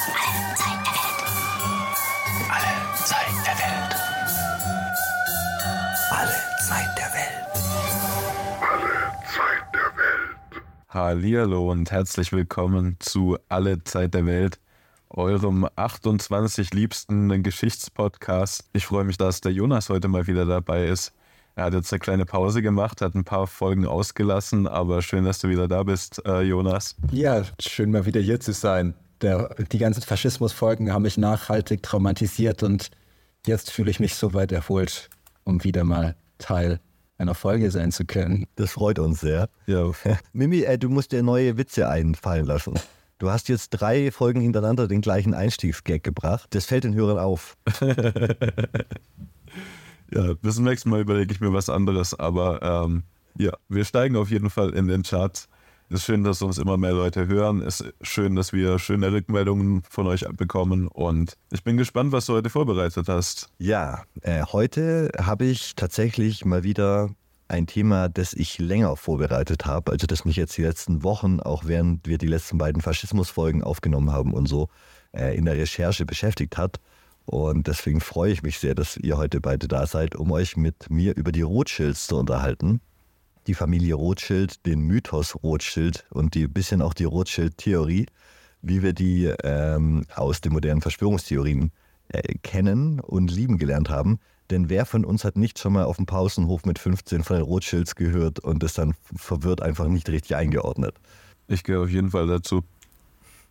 Alle Zeit der Welt. Alle Zeit der Welt. Hallihallo und herzlich willkommen zu Alle Zeit der Welt, eurem 28 liebsten Geschichtspodcast. Ich freue mich, dass der Jonas heute mal wieder dabei ist. Er hat jetzt eine kleine Pause gemacht, hat ein paar Folgen ausgelassen, aber schön, dass du wieder da bist, äh, Jonas. Ja, schön mal wieder hier zu sein. Der, die ganzen Faschismusfolgen haben mich nachhaltig traumatisiert und jetzt fühle ich mich soweit erholt, um wieder mal Teil einer Folge sein zu können. Das freut uns sehr. Ja, Mimi, äh, du musst dir neue Witze einfallen lassen. Du hast jetzt drei Folgen hintereinander den gleichen Einstiegsgag gebracht. Das fällt den Hörern auf. ja bis zum nächsten Mal überlege ich mir was anderes, aber ähm, ja, wir steigen auf jeden Fall in den Charts. Es ist schön, dass uns immer mehr Leute hören. Es ist schön, dass wir schöne Rückmeldungen von euch bekommen. Und ich bin gespannt, was du heute vorbereitet hast. Ja, äh, heute habe ich tatsächlich mal wieder ein Thema, das ich länger vorbereitet habe, also das mich jetzt die letzten Wochen, auch während wir die letzten beiden Faschismusfolgen aufgenommen haben und so, äh, in der Recherche beschäftigt hat. Und deswegen freue ich mich sehr, dass ihr heute beide da seid, um euch mit mir über die Rothschilds zu unterhalten. Die Familie Rothschild, den Mythos Rothschild und die bisschen auch die Rothschild-Theorie, wie wir die ähm, aus den modernen Verschwörungstheorien äh, kennen und lieben gelernt haben. Denn wer von uns hat nicht schon mal auf dem Pausenhof mit 15 von den Rothschilds gehört und ist dann verwirrt einfach nicht richtig eingeordnet? Ich gehe auf jeden Fall dazu.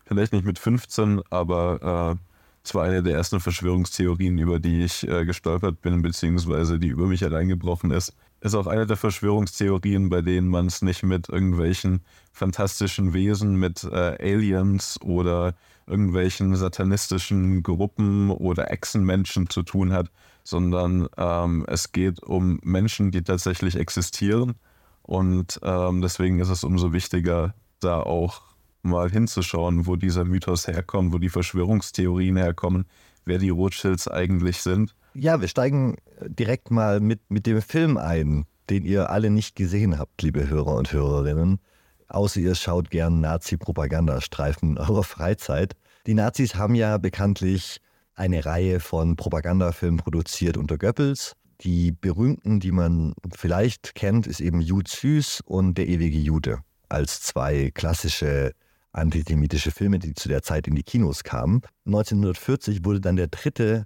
Vielleicht nicht mit 15, aber äh, zwar eine der ersten Verschwörungstheorien, über die ich äh, gestolpert bin, beziehungsweise die über mich hereingebrochen ist. Ist auch eine der Verschwörungstheorien, bei denen man es nicht mit irgendwelchen fantastischen Wesen, mit äh, Aliens oder irgendwelchen satanistischen Gruppen oder Echsenmenschen zu tun hat, sondern ähm, es geht um Menschen, die tatsächlich existieren. Und ähm, deswegen ist es umso wichtiger, da auch mal hinzuschauen, wo dieser Mythos herkommt, wo die Verschwörungstheorien herkommen, wer die Rothschilds eigentlich sind. Ja, wir steigen direkt mal mit, mit dem Film ein, den ihr alle nicht gesehen habt, liebe Hörer und Hörerinnen. Außer ihr schaut gern Nazi-Propagandastreifen in eurer Freizeit. Die Nazis haben ja bekanntlich eine Reihe von Propagandafilmen produziert unter Goebbels. Die berühmten, die man vielleicht kennt, ist eben Jud Süß und Der ewige Jude als zwei klassische antisemitische Filme, die zu der Zeit in die Kinos kamen. 1940 wurde dann der dritte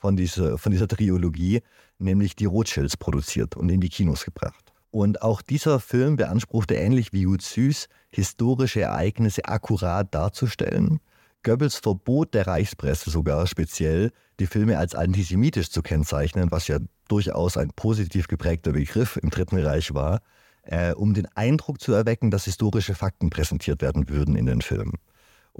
von dieser, von dieser Trilogie, nämlich Die Rothschilds, produziert und in die Kinos gebracht. Und auch dieser Film beanspruchte ähnlich wie Jud Süß, historische Ereignisse akkurat darzustellen. Goebbels verbot der Reichspresse sogar speziell, die Filme als antisemitisch zu kennzeichnen, was ja durchaus ein positiv geprägter Begriff im Dritten Reich war äh, um den Eindruck zu erwecken, dass historische Fakten präsentiert werden würden in den Filmen.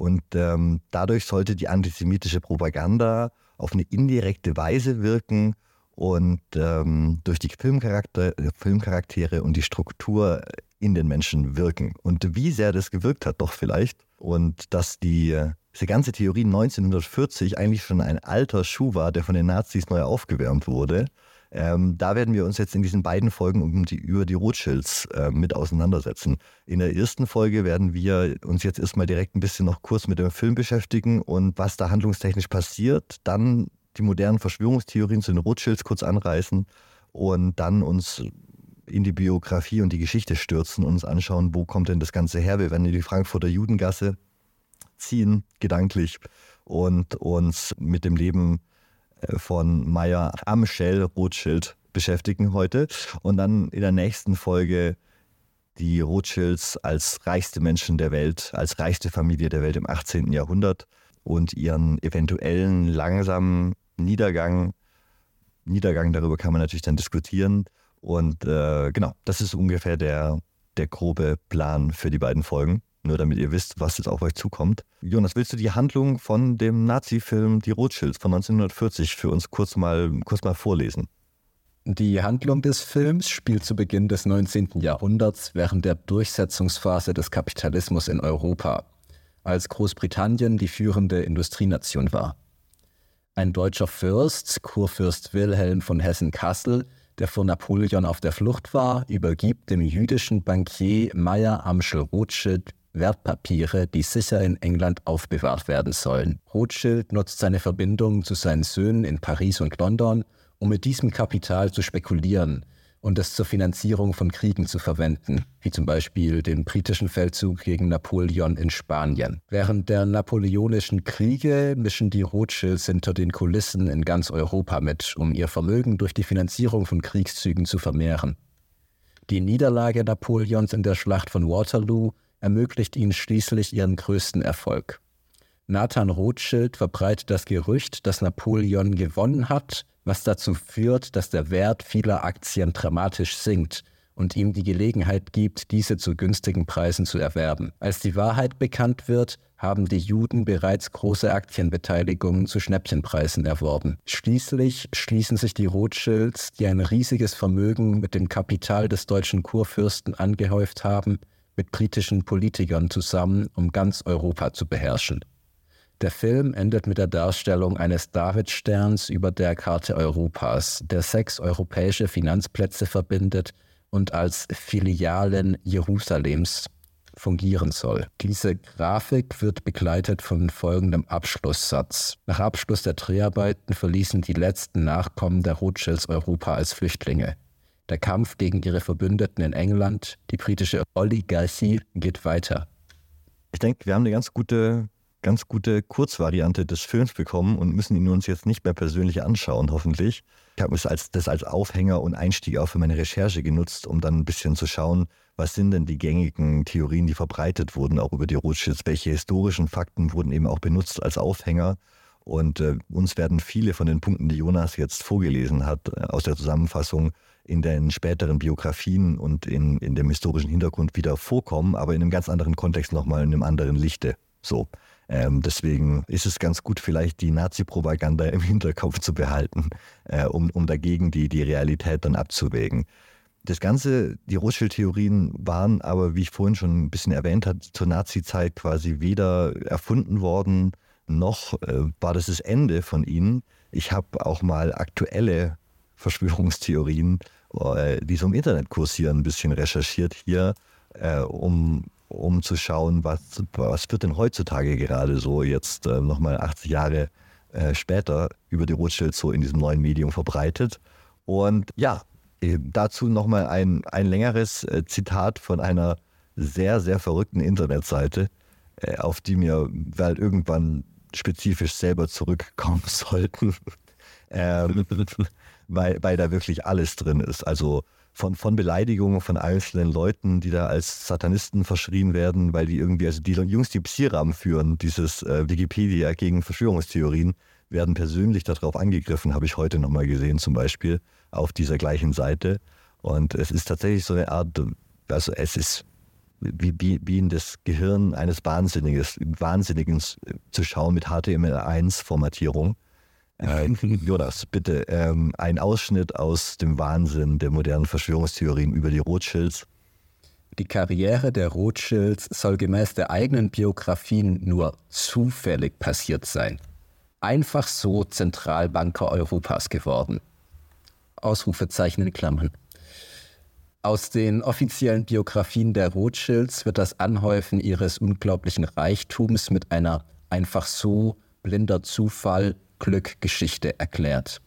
Und ähm, dadurch sollte die antisemitische Propaganda auf eine indirekte Weise wirken und ähm, durch die Filmcharakter, Filmcharaktere und die Struktur in den Menschen wirken. Und wie sehr das gewirkt hat, doch vielleicht. Und dass die, diese ganze Theorie 1940 eigentlich schon ein alter Schuh war, der von den Nazis neu aufgewärmt wurde ähm, da werden wir uns jetzt in diesen beiden Folgen um die, über die Rothschilds äh, mit auseinandersetzen. In der ersten Folge werden wir uns jetzt erstmal direkt ein bisschen noch kurz mit dem Film beschäftigen und was da handlungstechnisch passiert. Dann die modernen Verschwörungstheorien zu den Rothschilds kurz anreißen und dann uns in die Biografie und die Geschichte stürzen und uns anschauen, wo kommt denn das Ganze her. Wir werden in die Frankfurter Judengasse ziehen, gedanklich, und uns mit dem Leben von Meyer am Shell Rothschild beschäftigen heute. Und dann in der nächsten Folge die Rothschilds als reichste Menschen der Welt, als reichste Familie der Welt im 18. Jahrhundert und ihren eventuellen langsamen Niedergang. Niedergang, darüber kann man natürlich dann diskutieren. Und äh, genau, das ist ungefähr der, der grobe Plan für die beiden Folgen. Nur damit ihr wisst, was jetzt auf euch zukommt. Jonas, willst du die Handlung von dem Nazi-Film Die Rothschilds von 1940 für uns kurz mal, kurz mal vorlesen? Die Handlung des Films spielt zu Beginn des 19. Jahrhunderts während der Durchsetzungsphase des Kapitalismus in Europa, als Großbritannien die führende Industrienation war. Ein deutscher Fürst, Kurfürst Wilhelm von Hessen-Kassel, der vor Napoleon auf der Flucht war, übergibt dem jüdischen Bankier Meyer Amschel Rothschild Wertpapiere, die sicher in England aufbewahrt werden sollen. Rothschild nutzt seine Verbindungen zu seinen Söhnen in Paris und London, um mit diesem Kapital zu spekulieren und es zur Finanzierung von Kriegen zu verwenden, wie zum Beispiel den britischen Feldzug gegen Napoleon in Spanien. Während der napoleonischen Kriege mischen die Rothschilds hinter den Kulissen in ganz Europa mit, um ihr Vermögen durch die Finanzierung von Kriegszügen zu vermehren. Die Niederlage Napoleons in der Schlacht von Waterloo ermöglicht ihnen schließlich ihren größten Erfolg. Nathan Rothschild verbreitet das Gerücht, dass Napoleon gewonnen hat, was dazu führt, dass der Wert vieler Aktien dramatisch sinkt und ihm die Gelegenheit gibt, diese zu günstigen Preisen zu erwerben. Als die Wahrheit bekannt wird, haben die Juden bereits große Aktienbeteiligungen zu Schnäppchenpreisen erworben. Schließlich schließen sich die Rothschilds, die ein riesiges Vermögen mit dem Kapital des deutschen Kurfürsten angehäuft haben, mit britischen Politikern zusammen, um ganz Europa zu beherrschen. Der Film endet mit der Darstellung eines Davidsterns über der Karte Europas, der sechs europäische Finanzplätze verbindet und als Filialen Jerusalems fungieren soll. Diese Grafik wird begleitet von folgendem Abschlusssatz. Nach Abschluss der Dreharbeiten verließen die letzten Nachkommen der Rothschilds Europa als Flüchtlinge. Der Kampf gegen ihre Verbündeten in England, die britische Oligarchie, geht weiter. Ich denke, wir haben eine ganz gute, ganz gute Kurzvariante des Films bekommen und müssen ihn uns jetzt nicht mehr persönlich anschauen, hoffentlich. Ich habe als, das als Aufhänger und Einstieg auch für meine Recherche genutzt, um dann ein bisschen zu schauen, was sind denn die gängigen Theorien, die verbreitet wurden, auch über die Rothschilds, welche historischen Fakten wurden eben auch benutzt als Aufhänger. Und äh, uns werden viele von den Punkten, die Jonas jetzt vorgelesen hat, äh, aus der Zusammenfassung in den späteren Biografien und in, in dem historischen Hintergrund wieder vorkommen, aber in einem ganz anderen Kontext nochmal in einem anderen Lichte. So. Ähm, deswegen ist es ganz gut, vielleicht die Nazi-Propaganda im Hinterkopf zu behalten, äh, um, um dagegen die, die Realität dann abzuwägen. Das Ganze, die Rothschild-Theorien waren aber, wie ich vorhin schon ein bisschen erwähnt habe, zur Nazi-Zeit quasi weder erfunden worden, noch äh, war das das Ende von ihnen. Ich habe auch mal aktuelle Verschwörungstheorien, die so im Internet kursieren, ein bisschen recherchiert hier, äh, um um zu schauen, was, was wird denn heutzutage gerade so jetzt äh, nochmal 80 Jahre äh, später über die Rothschild so in diesem neuen Medium verbreitet. Und ja, dazu nochmal ein, ein längeres äh, Zitat von einer sehr, sehr verrückten Internetseite, äh, auf die wir weil irgendwann spezifisch selber zurückkommen sollten, ähm, weil, weil da wirklich alles drin ist. Also von, von Beleidigungen von einzelnen Leuten, die da als Satanisten verschrien werden, weil die irgendwie, also die Jungs, die Psiram führen, dieses äh, Wikipedia gegen Verschwörungstheorien, werden persönlich darauf angegriffen, habe ich heute nochmal gesehen, zum Beispiel auf dieser gleichen Seite. Und es ist tatsächlich so eine Art, also es ist wie, wie, wie in das Gehirn eines Wahnsinniges, Wahnsinnigen zu schauen mit HTML1-Formatierung. Äh, Jonas, bitte ähm, ein Ausschnitt aus dem Wahnsinn der modernen Verschwörungstheorien über die Rothschilds. Die Karriere der Rothschilds soll gemäß der eigenen Biografien nur zufällig passiert sein. Einfach so Zentralbanker Europas geworden. Ausrufezeichen in Klammern. Aus den offiziellen Biografien der Rothschilds wird das Anhäufen ihres unglaublichen Reichtums mit einer einfach so blinder Zufall Glückgeschichte erklärt.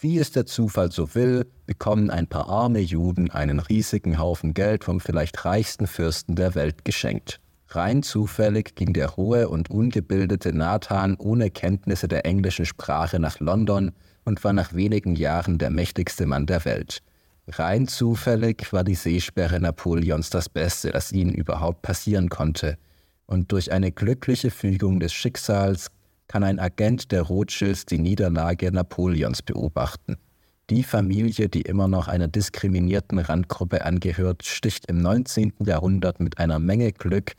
Wie es der Zufall so will, bekommen ein paar arme Juden einen riesigen Haufen Geld vom vielleicht reichsten Fürsten der Welt geschenkt. Rein zufällig ging der hohe und ungebildete Nathan ohne Kenntnisse der englischen Sprache nach London und war nach wenigen Jahren der mächtigste Mann der Welt. Rein zufällig war die Seesperre Napoleons das Beste, das ihnen überhaupt passieren konnte. Und durch eine glückliche Fügung des Schicksals kann ein Agent der Rothschilds die Niederlage Napoleons beobachten. Die Familie, die immer noch einer diskriminierten Randgruppe angehört, sticht im 19. Jahrhundert mit einer Menge Glück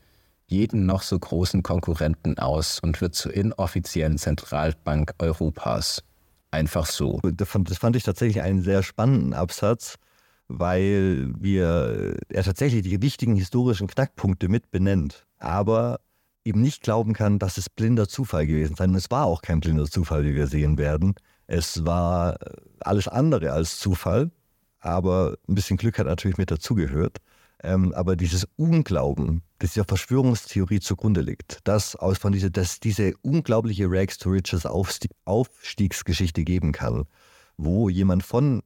jeden noch so großen Konkurrenten aus und wird zur inoffiziellen Zentralbank Europas. Einfach so. Das fand ich tatsächlich einen sehr spannenden Absatz, weil wir er tatsächlich die wichtigen historischen Knackpunkte mit benennt. Aber eben nicht glauben kann, dass es blinder Zufall gewesen sei. Und es war auch kein blinder Zufall, wie wir sehen werden. Es war äh, alles andere als Zufall, aber ein bisschen Glück hat natürlich mit dazugehört. Ähm, aber dieses Unglauben, das dieser Verschwörungstheorie zugrunde liegt, dass aus von diese, dass diese unglaubliche Rags to Riches Aufstiegsgeschichte geben kann, wo jemand von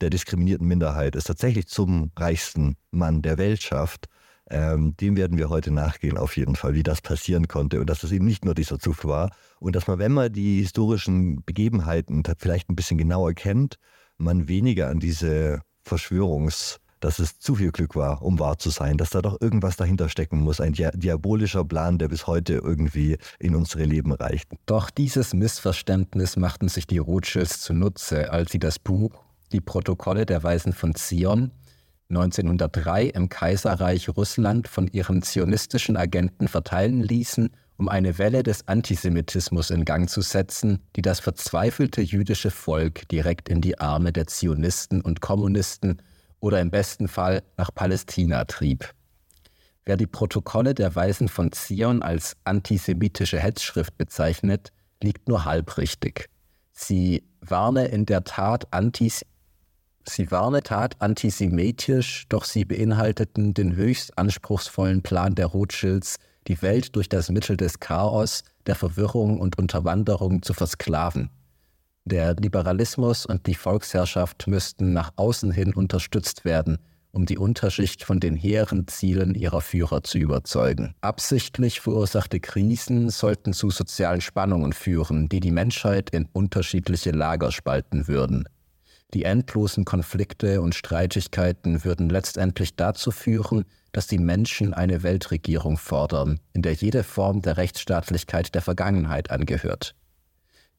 der diskriminierten Minderheit es tatsächlich zum reichsten Mann der Welt schafft, ähm, dem werden wir heute nachgehen, auf jeden Fall, wie das passieren konnte und dass es eben nicht nur dieser Zufall war und dass man, wenn man die historischen Begebenheiten vielleicht ein bisschen genauer kennt, man weniger an diese Verschwörungs- dass es zu viel Glück war, um wahr zu sein, dass da doch irgendwas dahinter stecken muss, ein diabolischer Plan, der bis heute irgendwie in unsere Leben reicht. Doch dieses Missverständnis machten sich die Rothschilds zunutze, als sie das Buch Die Protokolle der Weisen von Zion 1903 im Kaiserreich Russland von ihren zionistischen Agenten verteilen ließen, um eine Welle des Antisemitismus in Gang zu setzen, die das verzweifelte jüdische Volk direkt in die Arme der Zionisten und Kommunisten oder im besten Fall nach Palästina trieb. Wer die Protokolle der Weisen von Zion als antisemitische Hetzschrift bezeichnet, liegt nur halbrichtig. Sie warne in der Tat antis Sie war eine Tat antisemitisch, doch sie beinhalteten den höchst anspruchsvollen Plan der Rothschilds, die Welt durch das Mittel des Chaos, der Verwirrung und Unterwanderung zu versklaven. Der Liberalismus und die Volksherrschaft müssten nach außen hin unterstützt werden, um die Unterschicht von den hehren Zielen ihrer Führer zu überzeugen. Absichtlich verursachte Krisen sollten zu sozialen Spannungen führen, die die Menschheit in unterschiedliche Lager spalten würden. Die endlosen Konflikte und Streitigkeiten würden letztendlich dazu führen, dass die Menschen eine Weltregierung fordern, in der jede Form der Rechtsstaatlichkeit der Vergangenheit angehört.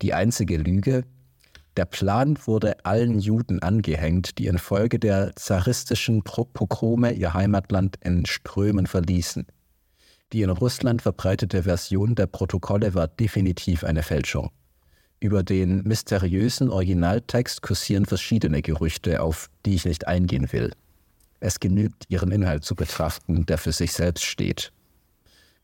Die einzige Lüge, der Plan wurde allen Juden angehängt, die infolge der zaristischen Pogrome ihr Heimatland in Strömen verließen. Die in Russland verbreitete Version der Protokolle war definitiv eine Fälschung. Über den mysteriösen Originaltext kursieren verschiedene Gerüchte, auf die ich nicht eingehen will. Es genügt, ihren Inhalt zu betrachten, der für sich selbst steht.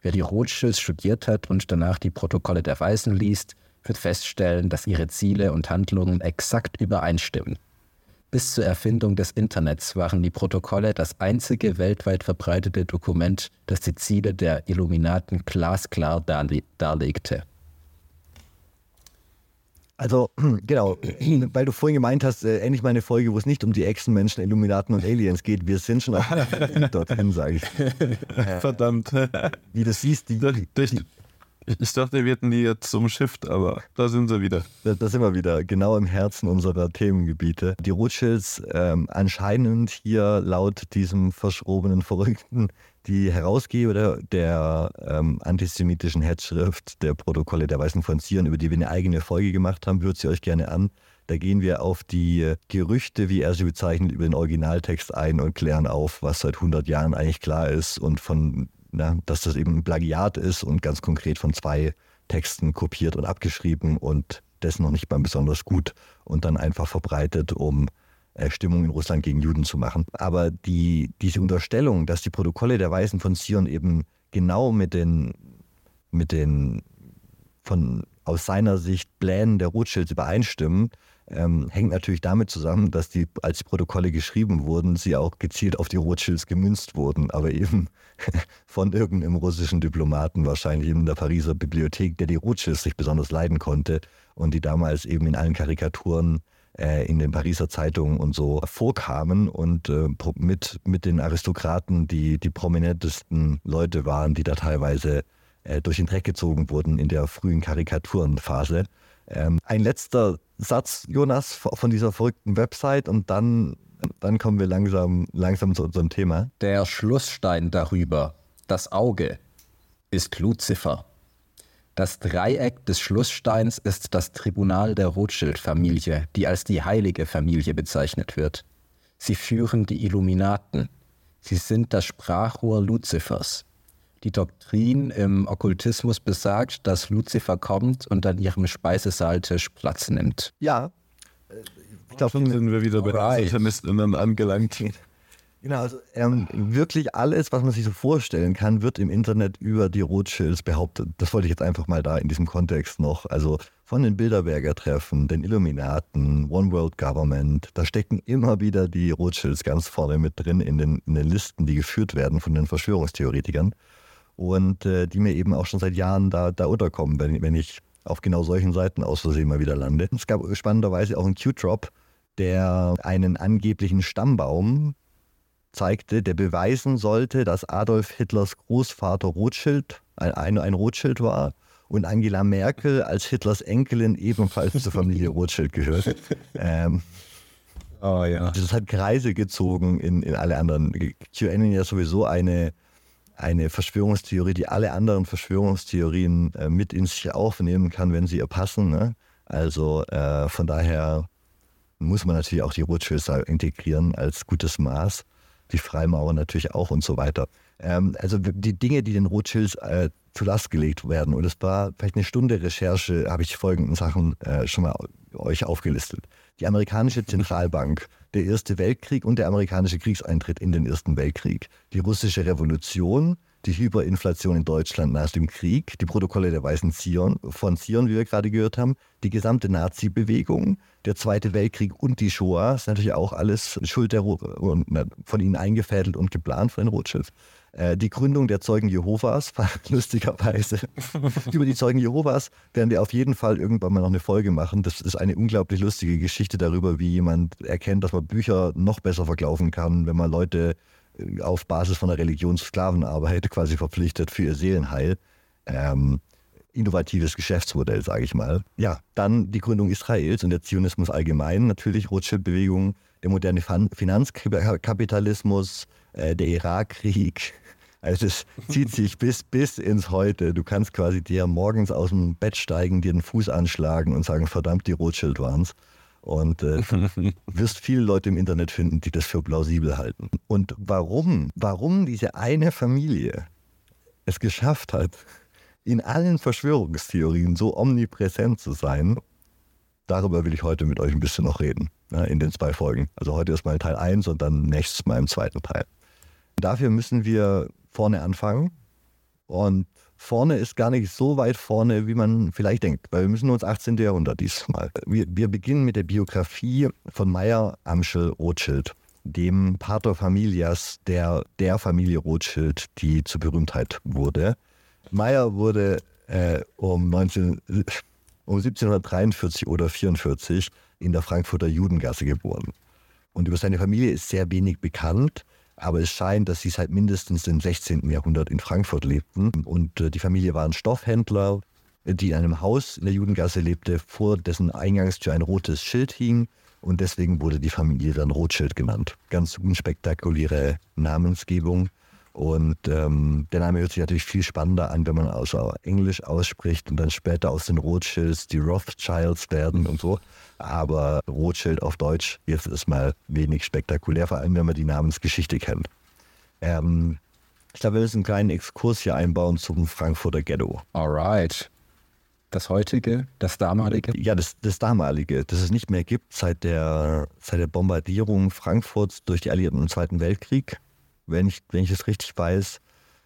Wer die Rothschilds studiert hat und danach die Protokolle der Weisen liest, wird feststellen, dass ihre Ziele und Handlungen exakt übereinstimmen. Bis zur Erfindung des Internets waren die Protokolle das einzige weltweit verbreitete Dokument, das die Ziele der Illuminaten glasklar darlegte. Also, genau, weil du vorhin gemeint hast, äh, endlich mal eine Folge, wo es nicht um die Echsenmenschen, Illuminaten und Aliens geht. Wir sind schon dorthin, sage ich. Verdammt. Wie du siehst, die, die, ich dachte, wir hätten die jetzt zum Shift, aber da sind sie wieder. Da, da sind wir wieder, genau im Herzen unserer Themengebiete. Die Rothschilds ähm, anscheinend hier laut diesem verschrobenen Verrückten die Herausgeber der, ähm, antisemitischen Hetzschrift der Protokolle der Weißen von Zion, über die wir eine eigene Folge gemacht haben, hört sie euch gerne an. Da gehen wir auf die Gerüchte, wie er sie bezeichnet, über den Originaltext ein und klären auf, was seit 100 Jahren eigentlich klar ist und von, na, dass das eben ein Plagiat ist und ganz konkret von zwei Texten kopiert und abgeschrieben und dessen noch nicht mal besonders gut und dann einfach verbreitet, um Stimmung in Russland gegen Juden zu machen. Aber die, diese Unterstellung, dass die Protokolle der Weisen von Zion eben genau mit den, mit den von aus seiner Sicht Plänen der Rothschilds übereinstimmen, ähm, hängt natürlich damit zusammen, dass die, als die Protokolle geschrieben wurden, sie auch gezielt auf die Rothschilds gemünzt wurden, aber eben von irgendeinem russischen Diplomaten, wahrscheinlich in der Pariser Bibliothek, der die Rothschilds nicht besonders leiden konnte und die damals eben in allen Karikaturen äh, in den Pariser Zeitungen und so vorkamen und äh, mit, mit den Aristokraten die, die prominentesten Leute waren, die da teilweise äh, durch den Dreck gezogen wurden in der frühen Karikaturenphase. Ähm, ein letzter Satz, Jonas, von dieser verrückten Website und dann, dann kommen wir langsam, langsam zu unserem Thema. Der Schlussstein darüber, das Auge, ist Luzifer. Das Dreieck des Schlusssteins ist das Tribunal der Rothschild-Familie, die als die heilige Familie bezeichnet wird. Sie führen die Illuminaten. Sie sind das Sprachrohr Luzifers. Die Doktrin im Okkultismus besagt, dass Luzifer kommt und an ihrem Speisesaaltisch Platz nimmt. Ja. Ich glaube, sind wir wieder bei den Satanisten angelangt. Genau, also ähm, wirklich alles, was man sich so vorstellen kann, wird im Internet über die Rothschilds behauptet. Das wollte ich jetzt einfach mal da in diesem Kontext noch. Also von den Bilderberger Treffen, den Illuminaten, One World Government, da stecken immer wieder die Rothschilds ganz vorne mit drin in den, in den Listen, die geführt werden von den Verschwörungstheoretikern und äh, die mir eben auch schon seit Jahren da, da unterkommen, wenn, wenn ich auf genau solchen Seiten aus Versehen mal wieder lande. Es gab spannenderweise auch einen Q-Drop, der einen angeblichen Stammbaum zeigte, der beweisen sollte, dass Adolf Hitlers Großvater Rothschild ein, ein Rothschild war und Angela Merkel als Hitlers Enkelin ebenfalls zur Familie Rothschild gehört. Ähm, oh ja. Das hat Kreise gezogen in, in alle anderen. QAnon ja sowieso eine, eine Verschwörungstheorie, die alle anderen Verschwörungstheorien äh, mit in sich aufnehmen kann, wenn sie ihr passen. Ne? Also äh, von daher muss man natürlich auch die Rothschilds integrieren als gutes Maß die Freimaurer natürlich auch und so weiter. Ähm, also die Dinge, die den Rothschilds äh, zu Last gelegt werden. Und es war vielleicht eine Stunde Recherche, habe ich folgenden Sachen äh, schon mal euch aufgelistet. Die amerikanische Zentralbank, der Erste Weltkrieg und der amerikanische Kriegseintritt in den Ersten Weltkrieg, die russische Revolution, die Hyperinflation in Deutschland nach dem Krieg, die Protokolle der Weißen Zion, von Zion, wie wir gerade gehört haben, die gesamte Nazi-Bewegung, der Zweite Weltkrieg und die Shoah, ist natürlich auch alles Schuld der, von ihnen eingefädelt und geplant von den Rothschilds. Äh, die Gründung der Zeugen Jehovas, lustigerweise. Über die Zeugen Jehovas werden wir auf jeden Fall irgendwann mal noch eine Folge machen. Das ist eine unglaublich lustige Geschichte darüber, wie jemand erkennt, dass man Bücher noch besser verkaufen kann, wenn man Leute äh, auf Basis von der Religionssklavenarbeit quasi verpflichtet für ihr Seelenheil. Ähm, innovatives Geschäftsmodell, sage ich mal. Ja, dann die Gründung Israels und der Zionismus allgemein, natürlich Rothschild-Bewegung, der moderne Finanzkapitalismus, äh, der Irakkrieg. Also es zieht sich bis, bis ins Heute. Du kannst quasi dir morgens aus dem Bett steigen, dir den Fuß anschlagen und sagen, verdammt, die Rothschild waren's. Und äh, wirst viele Leute im Internet finden, die das für plausibel halten. Und warum, warum diese eine Familie es geschafft hat, in allen Verschwörungstheorien so omnipräsent zu sein, darüber will ich heute mit euch ein bisschen noch reden, ja, in den zwei Folgen. Also heute ist mal Teil 1 und dann nächstes Mal im zweiten Teil. Dafür müssen wir vorne anfangen. Und vorne ist gar nicht so weit vorne, wie man vielleicht denkt, weil wir müssen uns 18. Jahrhundert diesmal. Wir, wir beginnen mit der Biografie von Meyer Amschel Rothschild, dem Pater Familias der, der Familie Rothschild, die zur Berühmtheit wurde. Meyer wurde äh, um, 19, um 1743 oder 44 in der Frankfurter Judengasse geboren. Und über seine Familie ist sehr wenig bekannt. Aber es scheint, dass sie seit mindestens dem 16. Jahrhundert in Frankfurt lebten. Und äh, die Familie waren Stoffhändler, die in einem Haus in der Judengasse lebte, vor dessen Eingangstür ein rotes Schild hing. Und deswegen wurde die Familie dann Rothschild genannt. Ganz unspektakuläre Namensgebung. Und ähm, der Name hört sich natürlich viel spannender an, wenn man also Englisch ausspricht und dann später aus den Rothschilds die Rothschilds werden und so. Aber Rothschild auf Deutsch jetzt ist mal wenig spektakulär, vor allem wenn man die Namensgeschichte kennt. Ähm, ich glaube, wir müssen einen kleinen Exkurs hier einbauen zum Frankfurter Ghetto. Alright. Das heutige, das damalige? Ja, das, das damalige, das es nicht mehr gibt seit der, seit der Bombardierung Frankfurts durch die Alliierten im Zweiten Weltkrieg wenn ich, wenn ich es richtig weiß.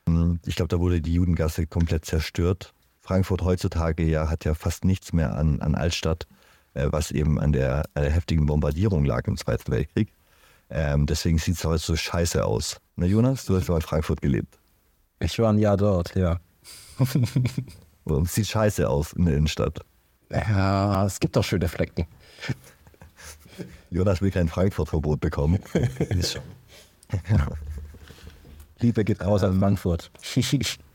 Hm, ich glaube, da wurde die Judengasse komplett zerstört. Frankfurt heutzutage ja hat ja fast nichts mehr an, an Altstadt, äh, was eben an der, an der, heftigen Bombardierung lag im Zweiten Weltkrieg. Ähm, deswegen sieht es heute so scheiße aus. Na, Jonas, du hast ja in Frankfurt gelebt. Ich war ein Jahr dort, ja. es sieht scheiße aus in der Innenstadt. Ja, es gibt auch schöne Flecken. Jonas will kein Frankfurt-Verbot bekommen. Ist schon. Liebe geht raus an Frankfurt.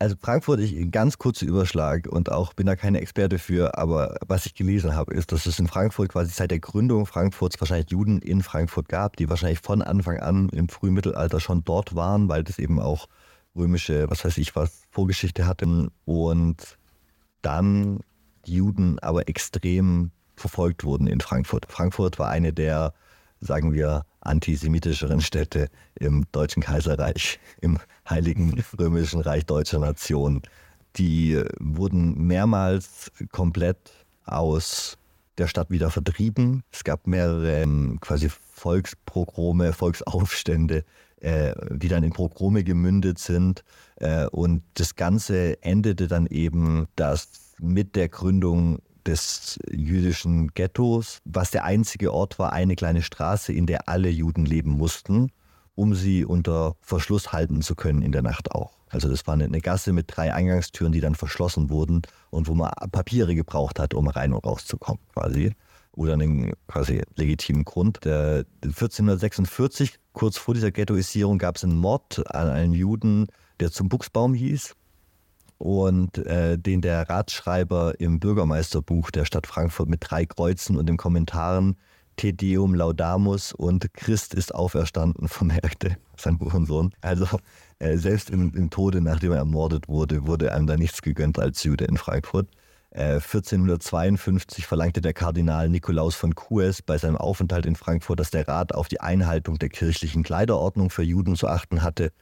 Also Frankfurt, ich ganz kurzer Überschlag und auch bin da keine Experte für, aber was ich gelesen habe, ist, dass es in Frankfurt quasi seit der Gründung Frankfurts wahrscheinlich Juden in Frankfurt gab, die wahrscheinlich von Anfang an im frühen Mittelalter schon dort waren, weil das eben auch römische, was weiß ich was, Vorgeschichte hatten und dann Juden aber extrem verfolgt wurden in Frankfurt. Frankfurt war eine der sagen wir, antisemitischeren Städte im Deutschen Kaiserreich, im Heiligen Römischen Reich Deutscher Nation. Die wurden mehrmals komplett aus der Stadt wieder vertrieben. Es gab mehrere ähm, quasi Volkspogrome, Volksaufstände, äh, die dann in Pogrome gemündet sind. Äh, und das Ganze endete dann eben, dass mit der Gründung des jüdischen Ghettos, was der einzige Ort war, eine kleine Straße, in der alle Juden leben mussten, um sie unter Verschluss halten zu können in der Nacht auch. Also das war eine Gasse mit drei Eingangstüren, die dann verschlossen wurden und wo man Papiere gebraucht hat, um rein und rauszukommen quasi. Oder einen quasi legitimen Grund. Der 1446, kurz vor dieser Ghettoisierung, gab es einen Mord an einen Juden, der zum Buchsbaum hieß und äh, den der Ratsschreiber im Bürgermeisterbuch der Stadt Frankfurt mit drei Kreuzen und den Kommentaren Te Deum Laudamus und Christ ist auferstanden vermerkte, sein Hurensohn. Also äh, selbst im, im, Tode, nachdem er ermordet wurde, wurde einem da nichts gegönnt als Jude in Frankfurt. Äh, 1452 verlangte der Kardinal Nikolaus von Kues bei seinem Aufenthalt in Frankfurt, dass der Rat auf die Einhaltung der kirchlichen Kleiderordnung für Juden zu achten hatte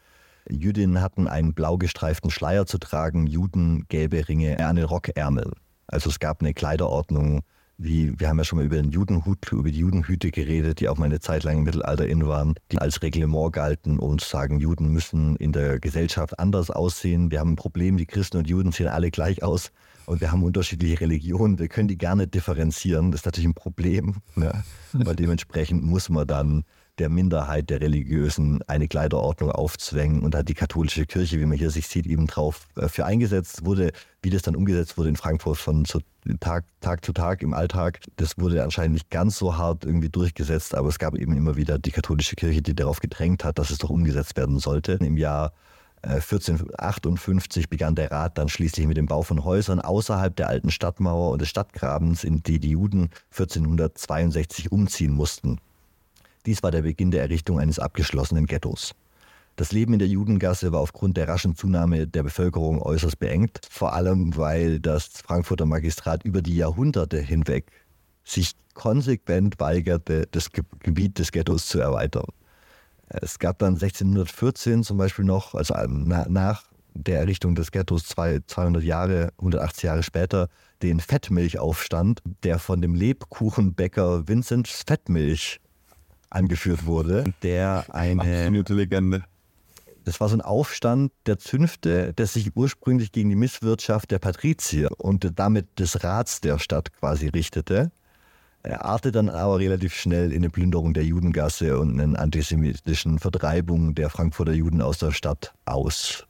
Jüdinnen hatten einen blau gestreiften Schleier zu tragen, Juden gelbe Ringe an den Rockärmeln. Also es gab eine Kleiderordnung, wie wir haben ja schon mal über den Judenhut, über die Judenhüte geredet, die auch mal eine Zeit lang im Mittelalter in waren, die als Reglement galten und sagen, Juden müssen in der Gesellschaft anders aussehen. Wir haben ein Problem, die Christen und Juden sehen alle gleich aus und wir haben unterschiedliche Religionen. Wir können die gerne differenzieren. Das ist natürlich ein Problem, ne? weil dementsprechend muss man dann der Minderheit der Religiösen eine Kleiderordnung aufzwängen. Und hat die katholische Kirche, wie man hier sich sieht, eben drauf äh, für eingesetzt wurde. Wie das dann umgesetzt wurde in Frankfurt von Tag, Tag zu Tag im Alltag, das wurde anscheinend nicht ganz so hart irgendwie durchgesetzt, aber es gab eben immer wieder die katholische Kirche, die darauf gedrängt hat, dass es doch umgesetzt werden sollte. Im Jahr 1458 äh, begann der Rat dann schließlich mit dem Bau von Häusern außerhalb der alten Stadtmauer und des Stadtgrabens, in die die Juden 1462 umziehen mussten. Dies war der Beginn der Errichtung eines abgeschlossenen Ghettos. Das Leben in der Judengasse war aufgrund der raschen Zunahme der Bevölkerung äußerst beengt, vor allem weil das Frankfurter Magistrat über die Jahrhunderte hinweg sich konsequent weigerte, das Gebiet des Ghettos zu erweitern. Es gab dann 1614 zum Beispiel noch, also ähm, nach der Errichtung des Ghettos 200 Jahre, 180 Jahre später, den Fettmilchaufstand, der von dem Lebkuchenbäcker Vincent Fettmilch angeführt wurde, der eine. Absolute Legende. Das war so ein Aufstand der Zünfte, der sich ursprünglich gegen die Misswirtschaft der Patrizier und damit des Rats der Stadt quasi richtete. Er artete dann aber relativ schnell in eine Plünderung der Judengasse und einen antisemitischen Vertreibung der Frankfurter Juden aus der Stadt aus.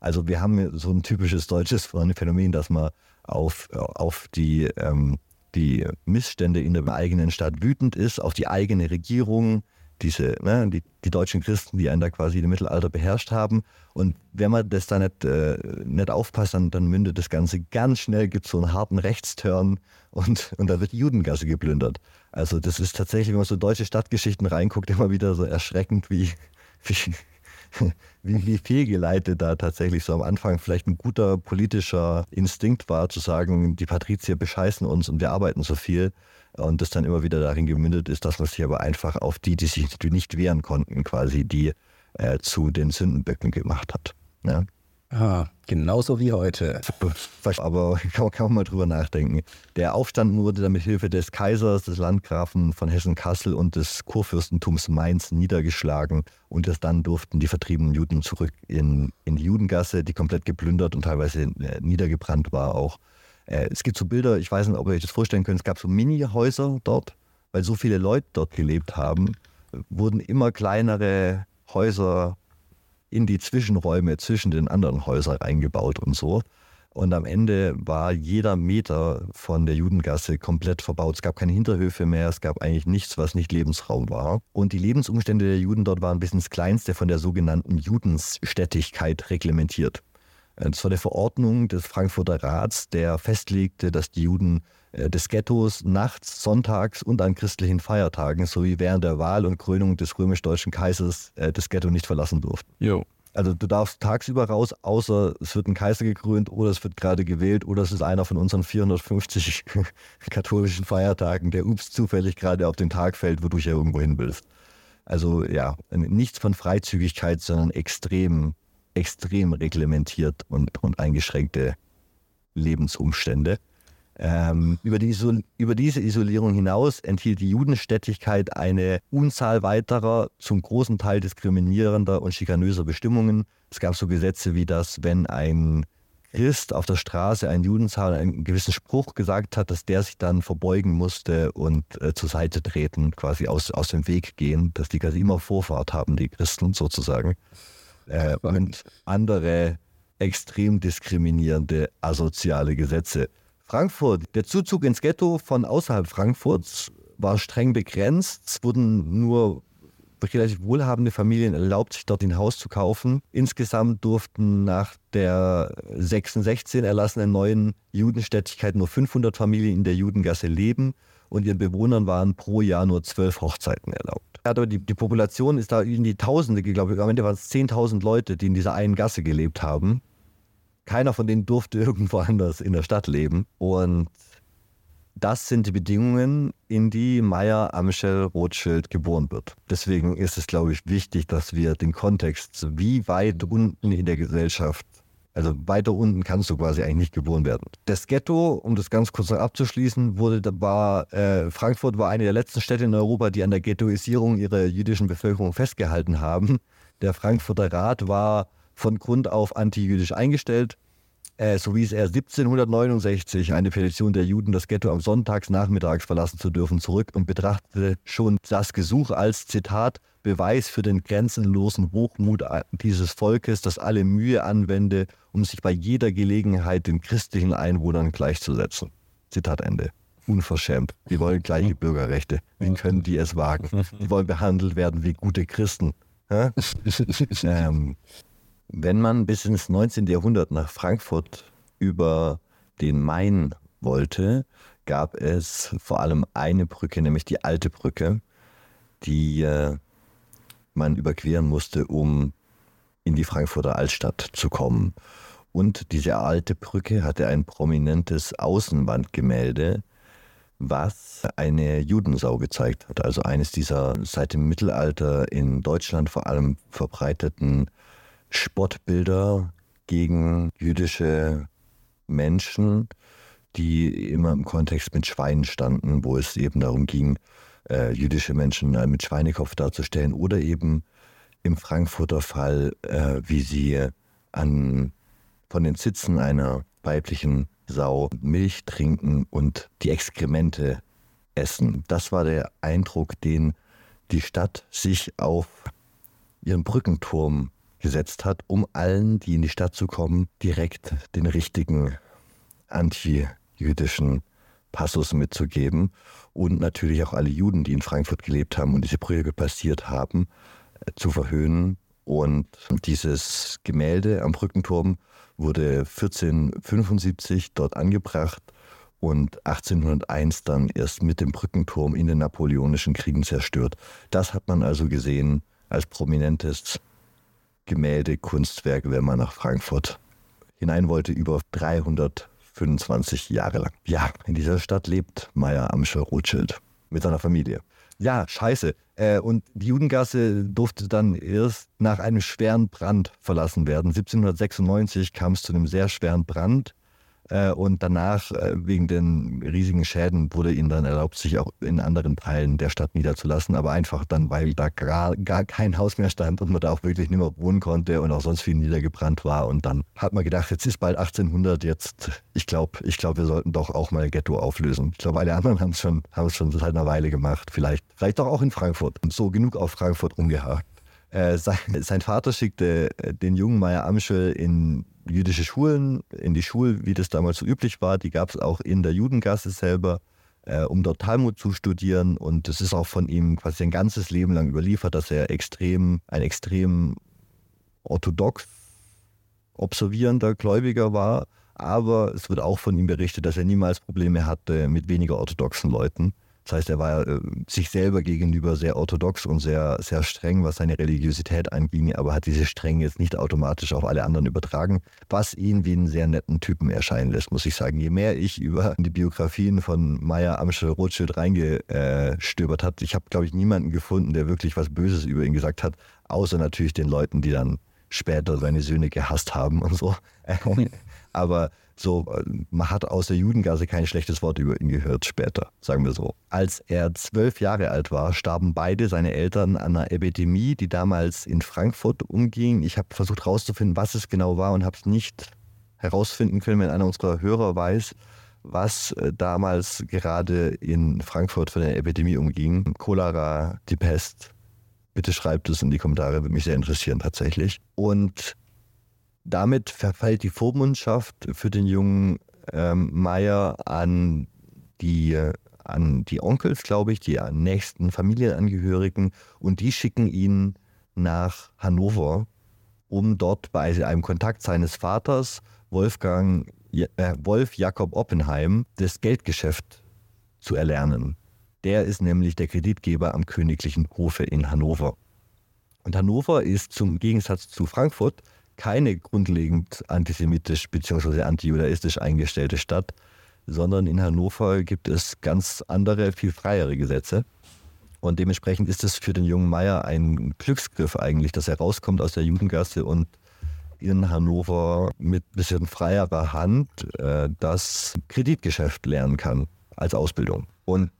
Also wir haben so ein typisches deutsches Phänomen, dass man auf, auf die ähm, die Missstände in der eigenen Stadt wütend ist, auf die eigene Regierung, diese, ne, die, die deutschen Christen, die einen da quasi im Mittelalter beherrscht haben. Und wenn man das da nicht, äh, nicht aufpasst, dann, dann mündet das Ganze ganz schnell, gibt es so einen harten Rechtsturn und, und da wird die Judengasse geplündert. Also das ist tatsächlich, wenn man so deutsche Stadtgeschichten reinguckt, immer wieder so erschreckend, wie, wie, wie, wie fehlgeleitet da tatsächlich so am Anfang vielleicht ein guter politischer Instinkt war, zu sagen, die Patrizier bescheißen uns und wir arbeiten so viel. Und das dann immer wieder darin gemündet ist, dass man sich aber einfach auf die, die sich nicht wehren konnten, quasi die äh, zu den Sündenböcken gemacht hat. Ja? Ah, genauso wie heute. Aber kann, kann man mal drüber nachdenken. Der Aufstand wurde dann mit Hilfe des Kaisers, des Landgrafen von Hessen-Kassel und des Kurfürstentums Mainz niedergeschlagen. Und das dann durften die vertriebenen Juden zurück in, in die Judengasse, die komplett geplündert und teilweise äh, niedergebrannt war auch. Äh, es gibt so Bilder, ich weiß nicht, ob ihr euch das vorstellen könnt, es gab so Mini-Häuser dort, weil so viele Leute dort gelebt haben, wurden immer kleinere Häuser in die Zwischenräume zwischen den anderen Häusern reingebaut und so. Und am Ende war jeder Meter von der Judengasse komplett verbaut. Es gab keine Hinterhöfe mehr, es gab eigentlich nichts, was nicht Lebensraum war. Und die Lebensumstände der Juden dort waren bis ins Kleinste von der sogenannten Judensstättigkeit reglementiert. Das war eine Verordnung des Frankfurter Rats, der festlegte, dass die Juden des Ghettos nachts, sonntags und an christlichen Feiertagen sowie während der Wahl und Krönung des römisch-deutschen Kaisers äh, das Ghetto nicht verlassen durften. Jo. Also du darfst tagsüber raus, außer es wird ein Kaiser gekrönt oder es wird gerade gewählt oder es ist einer von unseren 450 katholischen Feiertagen, der ups zufällig gerade auf den Tag fällt, wo du ja irgendwo hin willst. Also ja, nichts von Freizügigkeit, sondern extrem, extrem reglementiert und, und eingeschränkte Lebensumstände. Ähm, über, die über diese Isolierung hinaus enthielt die Judenstädtigkeit eine Unzahl weiterer, zum großen Teil diskriminierender und schikanöser Bestimmungen. Es gab so Gesetze wie das, wenn ein Christ auf der Straße einen Judenzahn einen gewissen Spruch gesagt hat, dass der sich dann verbeugen musste und äh, zur Seite treten, quasi aus, aus dem Weg gehen, dass die quasi immer Vorfahrt haben, die Christen sozusagen. Äh, und andere extrem diskriminierende asoziale Gesetze. Frankfurt, der Zuzug ins Ghetto von außerhalb Frankfurts war streng begrenzt. Es wurden nur relativ wohlhabende Familien erlaubt, sich dort ein Haus zu kaufen. Insgesamt durften nach der 616 erlassenen neuen Judenstädtigkeit nur 500 Familien in der Judengasse leben und ihren Bewohnern waren pro Jahr nur zwölf Hochzeiten erlaubt. Aber die, die Population ist da in die Tausende, glaube ich, am Ende waren es 10.000 Leute, die in dieser einen Gasse gelebt haben. Keiner von denen durfte irgendwo anders in der Stadt leben. Und das sind die Bedingungen, in die Meyer Amschel Rothschild geboren wird. Deswegen ist es, glaube ich, wichtig, dass wir den Kontext, wie weit unten in der Gesellschaft, also weiter unten kannst du quasi eigentlich nicht geboren werden. Das Ghetto, um das ganz kurz noch abzuschließen, wurde, war, äh, Frankfurt war eine der letzten Städte in Europa, die an der Ghettoisierung ihrer jüdischen Bevölkerung festgehalten haben. Der Frankfurter Rat war von Grund auf antijüdisch eingestellt äh, so wies er 1769 eine Petition der Juden, das Ghetto am Sonntagsnachmittags verlassen zu dürfen, zurück und betrachtete schon das Gesuch als Zitat Beweis für den grenzenlosen Hochmut dieses Volkes, das alle Mühe anwende, um sich bei jeder Gelegenheit den christlichen Einwohnern gleichzusetzen. Zitat Ende. Unverschämt. Die wollen gleiche Bürgerrechte. Wie können die es wagen? Die wollen behandelt werden wie gute Christen. ähm, wenn man bis ins 19. Jahrhundert nach Frankfurt über den Main wollte, gab es vor allem eine Brücke, nämlich die alte Brücke, die äh, man überqueren musste, um in die Frankfurter Altstadt zu kommen. Und diese alte Brücke hatte ein prominentes Außenwandgemälde, was eine Judensau gezeigt hat. Also eines dieser seit dem Mittelalter in Deutschland vor allem verbreiteten Spottbilder gegen jüdische Menschen, die immer im Kontext mit Schweinen standen, wo es eben darum ging, äh, jüdische Menschen äh, mit Schweinekopf darzustellen oder eben im Frankfurter Fall, äh, wie sie an, von den Sitzen einer weiblichen Sau Milch trinken und die Exkremente essen. Das war der Eindruck, den die Stadt sich auf ihren Brückenturm gesetzt hat, um allen, die in die Stadt zu kommen, direkt den richtigen anti-jüdischen Passus mitzugeben und natürlich auch alle Juden, die in Frankfurt gelebt haben und diese Brüche passiert haben, äh, zu verhöhnen. Und dieses Gemälde am Brückenturm wurde 1475 dort angebracht und 1801 dann erst mit dem Brückenturm in den napoleonischen Kriegen zerstört. Das hat man also gesehen als prominentes Gemälde, Kunstwerke, wenn man nach Frankfurt hinein wollte, über 325 Jahre lang. Ja, in dieser Stadt lebt Meyer Amschel Rothschild mit seiner Familie. Ja, scheiße. Äh, und die Judengasse durfte dann erst nach einem schweren Brand verlassen werden. 1796 kam es zu einem sehr schweren Brand und danach, äh, wegen den riesigen Schäden, wurde ihnen dann erlaubt, sich auch in anderen Teilen der Stadt niederzulassen. Aber einfach dann, weil da gar, kein Haus mehr stand und man da auch wirklich nicht mehr wohnen konnte und auch sonst viel niedergebrannt war. Und dann hat man gedacht, jetzt ist bald 1800, jetzt, ich glaube, ich glaub, wir sollten doch auch mal Ghetto auflösen. Ich glaube, alle anderen haben es schon, schon seit einer Weile gemacht. Vielleicht, vielleicht doch auch in Frankfurt. Und so genug auf Frankfurt rumgehakt. Äh, sein, sein, Vater schickte äh, den jungen Meier Amschel in jüdische Schulen, in die Schule, wie das damals so üblich war. Die gab es auch in der Judengasse selber, äh, um dort Talmud zu studieren. Und es ist auch von ihm quasi sein ganzes Leben lang überliefert, dass er extrem, ein extrem orthodox observierender Gläubiger war. Aber es wird auch von ihm berichtet, dass er niemals Probleme hatte mit weniger orthodoxen Leuten. Das heißt, er war äh, sich selber gegenüber sehr orthodox und sehr, sehr streng, was seine Religiosität anging, aber hat diese Strenge jetzt nicht automatisch auf alle anderen übertragen, was ihn wie einen sehr netten Typen erscheinen lässt, muss ich sagen. Je mehr ich über die Biografien von Meyer Amschel Rothschild reingestöbert habe, ich habe, glaube ich, niemanden gefunden, der wirklich was Böses über ihn gesagt hat, außer natürlich den Leuten, die dann später seine Söhne gehasst haben und so. aber so, äh, man hat aus der Judengasse kein schlechtes Wort über ihn gehört später, sagen wir so. Als er zwölf Jahre alt war, starben beide seine Eltern an einer Epidemie, die damals in Frankfurt umging. Ich habe versucht herauszufinden, was es genau war und habe es nicht herausfinden können, wenn einer unserer Hörer weiß, was äh, damals gerade in Frankfurt von der Epidemie umging. Cholera, die Pest. Bitte schreibt es in die Kommentare, würde mich sehr interessieren tatsächlich. Und damit verfällt die Vormundschaft für den jungen ähm, Meier an die, an die Onkels, glaube ich, die nächsten Familienangehörigen und die schicken ihn nach Hannover, um dort bei einem Kontakt seines Vaters, Wolfgang, äh, Wolf Jakob Oppenheim, das Geldgeschäft zu erlernen. Der ist nämlich der Kreditgeber am Königlichen Hofe in Hannover. Und Hannover ist zum Gegensatz zu Frankfurt keine grundlegend antisemitisch bzw. antijudaistisch eingestellte Stadt, sondern in Hannover gibt es ganz andere, viel freiere Gesetze. Und dementsprechend ist es für den jungen Meier ein Glücksgriff eigentlich, dass er rauskommt aus der Judengasse und in Hannover mit ein bisschen freierer Hand äh, das Kreditgeschäft lernen kann als Ausbildung. Und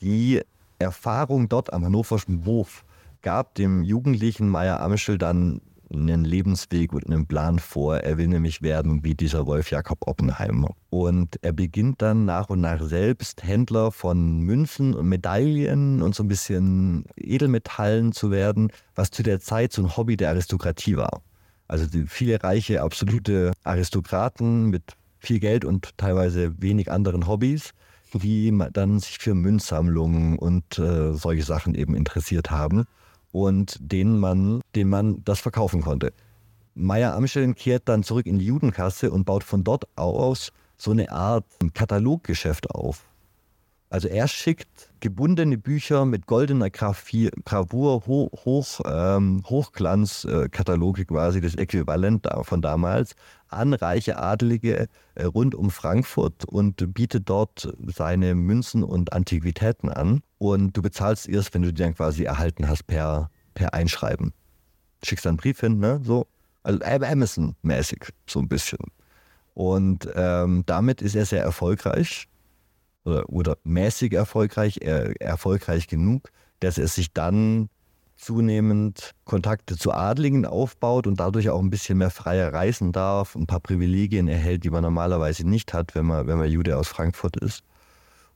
die Erfahrung dort am Hannoverschen Hof gab dem jugendlichen Meier Amschel dann einen Lebensweg und einen Plan vor. Er will nämlich werden wie dieser Wolf Jakob Oppenheimer. Und er beginnt dann nach und nach selbst Händler von Münzen und Medaillen und so ein bisschen Edelmetallen zu werden, was zu der Zeit so ein Hobby der Aristokratie war. Also viele reiche, absolute Aristokraten mit viel Geld und teilweise wenig anderen Hobbys, die dann sich für Münzsammlungen und äh, solche Sachen eben interessiert haben und denen man, denen man das verkaufen konnte. Meyer Amsterdam kehrt dann zurück in die Judenkasse und baut von dort aus so eine Art Kataloggeschäft auf. Also er schickt gebundene Bücher mit goldener Gravur, Hoch, ähm, Hochglanzkataloge quasi, das Äquivalent von damals, an reiche Adelige äh, rund um Frankfurt und bietet dort seine Münzen und Antiquitäten an. Und du bezahlst erst, wenn du die dann quasi erhalten hast per, per Einschreiben. Schickst dann einen Brief hin, ne? So, also Amazon-mäßig, so ein bisschen. Und ähm, damit ist er sehr erfolgreich oder, oder mäßig erfolgreich, er, erfolgreich genug, dass er sich dann zunehmend Kontakte zu Adligen aufbaut und dadurch auch ein bisschen mehr freier reisen darf, ein paar Privilegien erhält, die man normalerweise nicht hat, wenn man, wenn man Jude aus Frankfurt ist.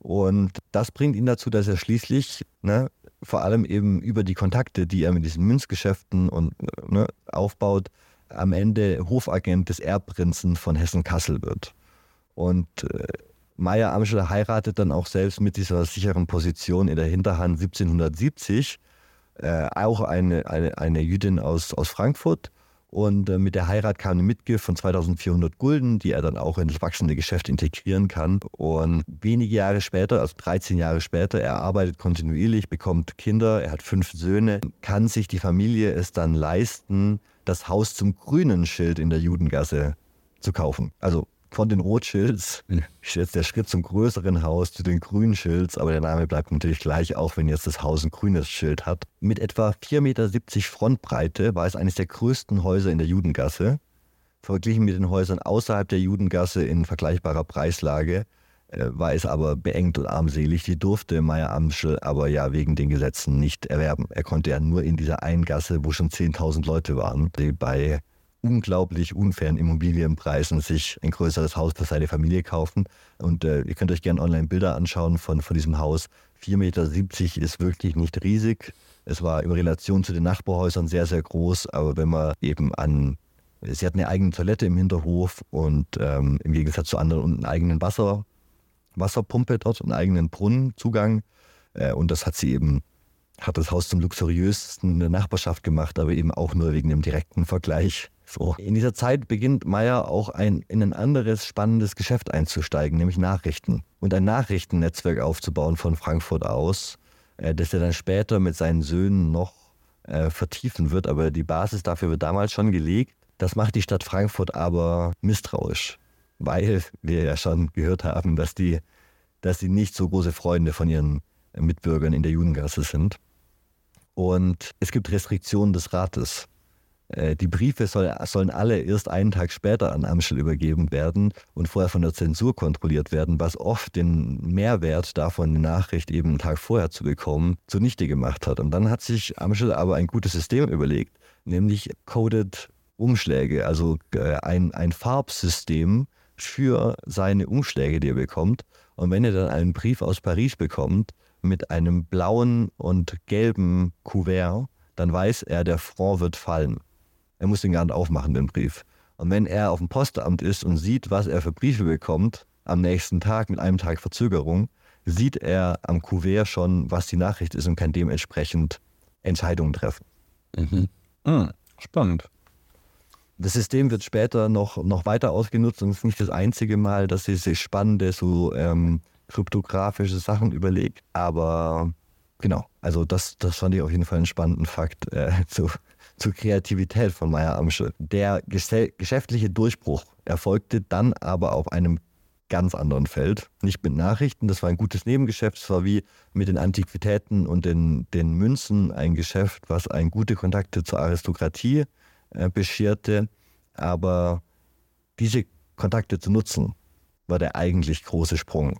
Und das bringt ihn dazu, dass er schließlich, ne, vor allem eben über die Kontakte, die er mit diesen Münzgeschäften und, ne, aufbaut, am Ende Hofagent des Erbprinzen von Hessen-Kassel wird. Und äh, Meyer Amschel heiratet dann auch selbst mit dieser sicheren Position in der Hinterhand 1770, äh, auch eine, eine, eine Jüdin aus, aus Frankfurt. Und äh, mit der Heirat kam eine Mitgift von 2400 Gulden, die er dann auch in das wachsende Geschäft integrieren kann. Und wenige Jahre später, also 13 Jahre später, er arbeitet kontinuierlich, bekommt Kinder, er hat fünf Söhne, kann sich die Familie es dann leisten, das Haus zum grünen Schild in der Judengasse zu kaufen. Also von den Rothschilds ist jetzt der Schritt zum größeren Haus zu den Grünschilds, aber der Name bleibt natürlich gleich, auch wenn jetzt das Haus ein grünes Schild hat. Mit etwa 4,70 Meter Frontbreite war es eines der größten Häuser in der Judengasse. Verglichen mit den Häusern außerhalb der Judengasse in vergleichbarer Preislage äh, war es aber beengt und armselig. Die durfte Meyer Amschel aber ja wegen den Gesetzen nicht erwerben. Er konnte ja nur in dieser einen Gasse, wo schon 10.000 Leute waren, die bei unglaublich unfairen Immobilienpreisen sich ein größeres Haus für seine Familie kaufen. Und äh, ihr könnt euch gerne online Bilder anschauen von, von diesem Haus. 4,70 Meter ist wirklich nicht riesig. Es war in Relation zu den Nachbarhäusern sehr, sehr groß. Aber wenn man eben an, sie hat eine eigene Toilette im Hinterhof und ähm, im Gegensatz zu anderen einen eigenen Wasser, Wasserpumpe dort, einen eigenen Brunnenzugang. Äh, und das hat sie eben hat das Haus zum luxuriösesten in der Nachbarschaft gemacht, aber eben auch nur wegen dem direkten Vergleich so. In dieser Zeit beginnt Meyer auch ein, in ein anderes spannendes Geschäft einzusteigen, nämlich Nachrichten. Und ein Nachrichtennetzwerk aufzubauen von Frankfurt aus, äh, das er dann später mit seinen Söhnen noch äh, vertiefen wird. Aber die Basis dafür wird damals schon gelegt. Das macht die Stadt Frankfurt aber misstrauisch, weil wir ja schon gehört haben, dass die, dass die nicht so große Freunde von ihren Mitbürgern in der Judengasse sind. Und es gibt Restriktionen des Rates die Briefe soll, sollen alle erst einen Tag später an Amschel übergeben werden und vorher von der Zensur kontrolliert werden, was oft den Mehrwert davon, die Nachricht eben einen Tag vorher zu bekommen, zunichte gemacht hat. Und dann hat sich Amschel aber ein gutes System überlegt, nämlich Coded Umschläge, also äh, ein, ein Farbsystem für seine Umschläge, die er bekommt. Und wenn er dann einen Brief aus Paris bekommt mit einem blauen und gelben Kuvert, dann weiß er, der Front wird fallen. Er muss den gar nicht aufmachen, den Brief. Und wenn er auf dem Postamt ist und sieht, was er für Briefe bekommt, am nächsten Tag mit einem Tag Verzögerung, sieht er am Kuvert schon, was die Nachricht ist und kann dementsprechend Entscheidungen treffen. Mhm. Mhm. Spannend. Das System wird später noch, noch weiter ausgenutzt und es ist nicht das einzige Mal, dass sie sich spannende, so ähm, kryptografische Sachen überlegt. Aber genau, also das, das fand ich auf jeden Fall einen spannenden Fakt äh, zu, zur Kreativität von Meyer Amschel. Der geschäftliche Durchbruch erfolgte dann aber auf einem ganz anderen Feld. Nicht mit Nachrichten, das war ein gutes Nebengeschäft, es war wie mit den Antiquitäten und den, den Münzen ein Geschäft, was ein gute Kontakte zur Aristokratie äh, bescherte. Aber diese Kontakte zu nutzen, war der eigentlich große Sprung.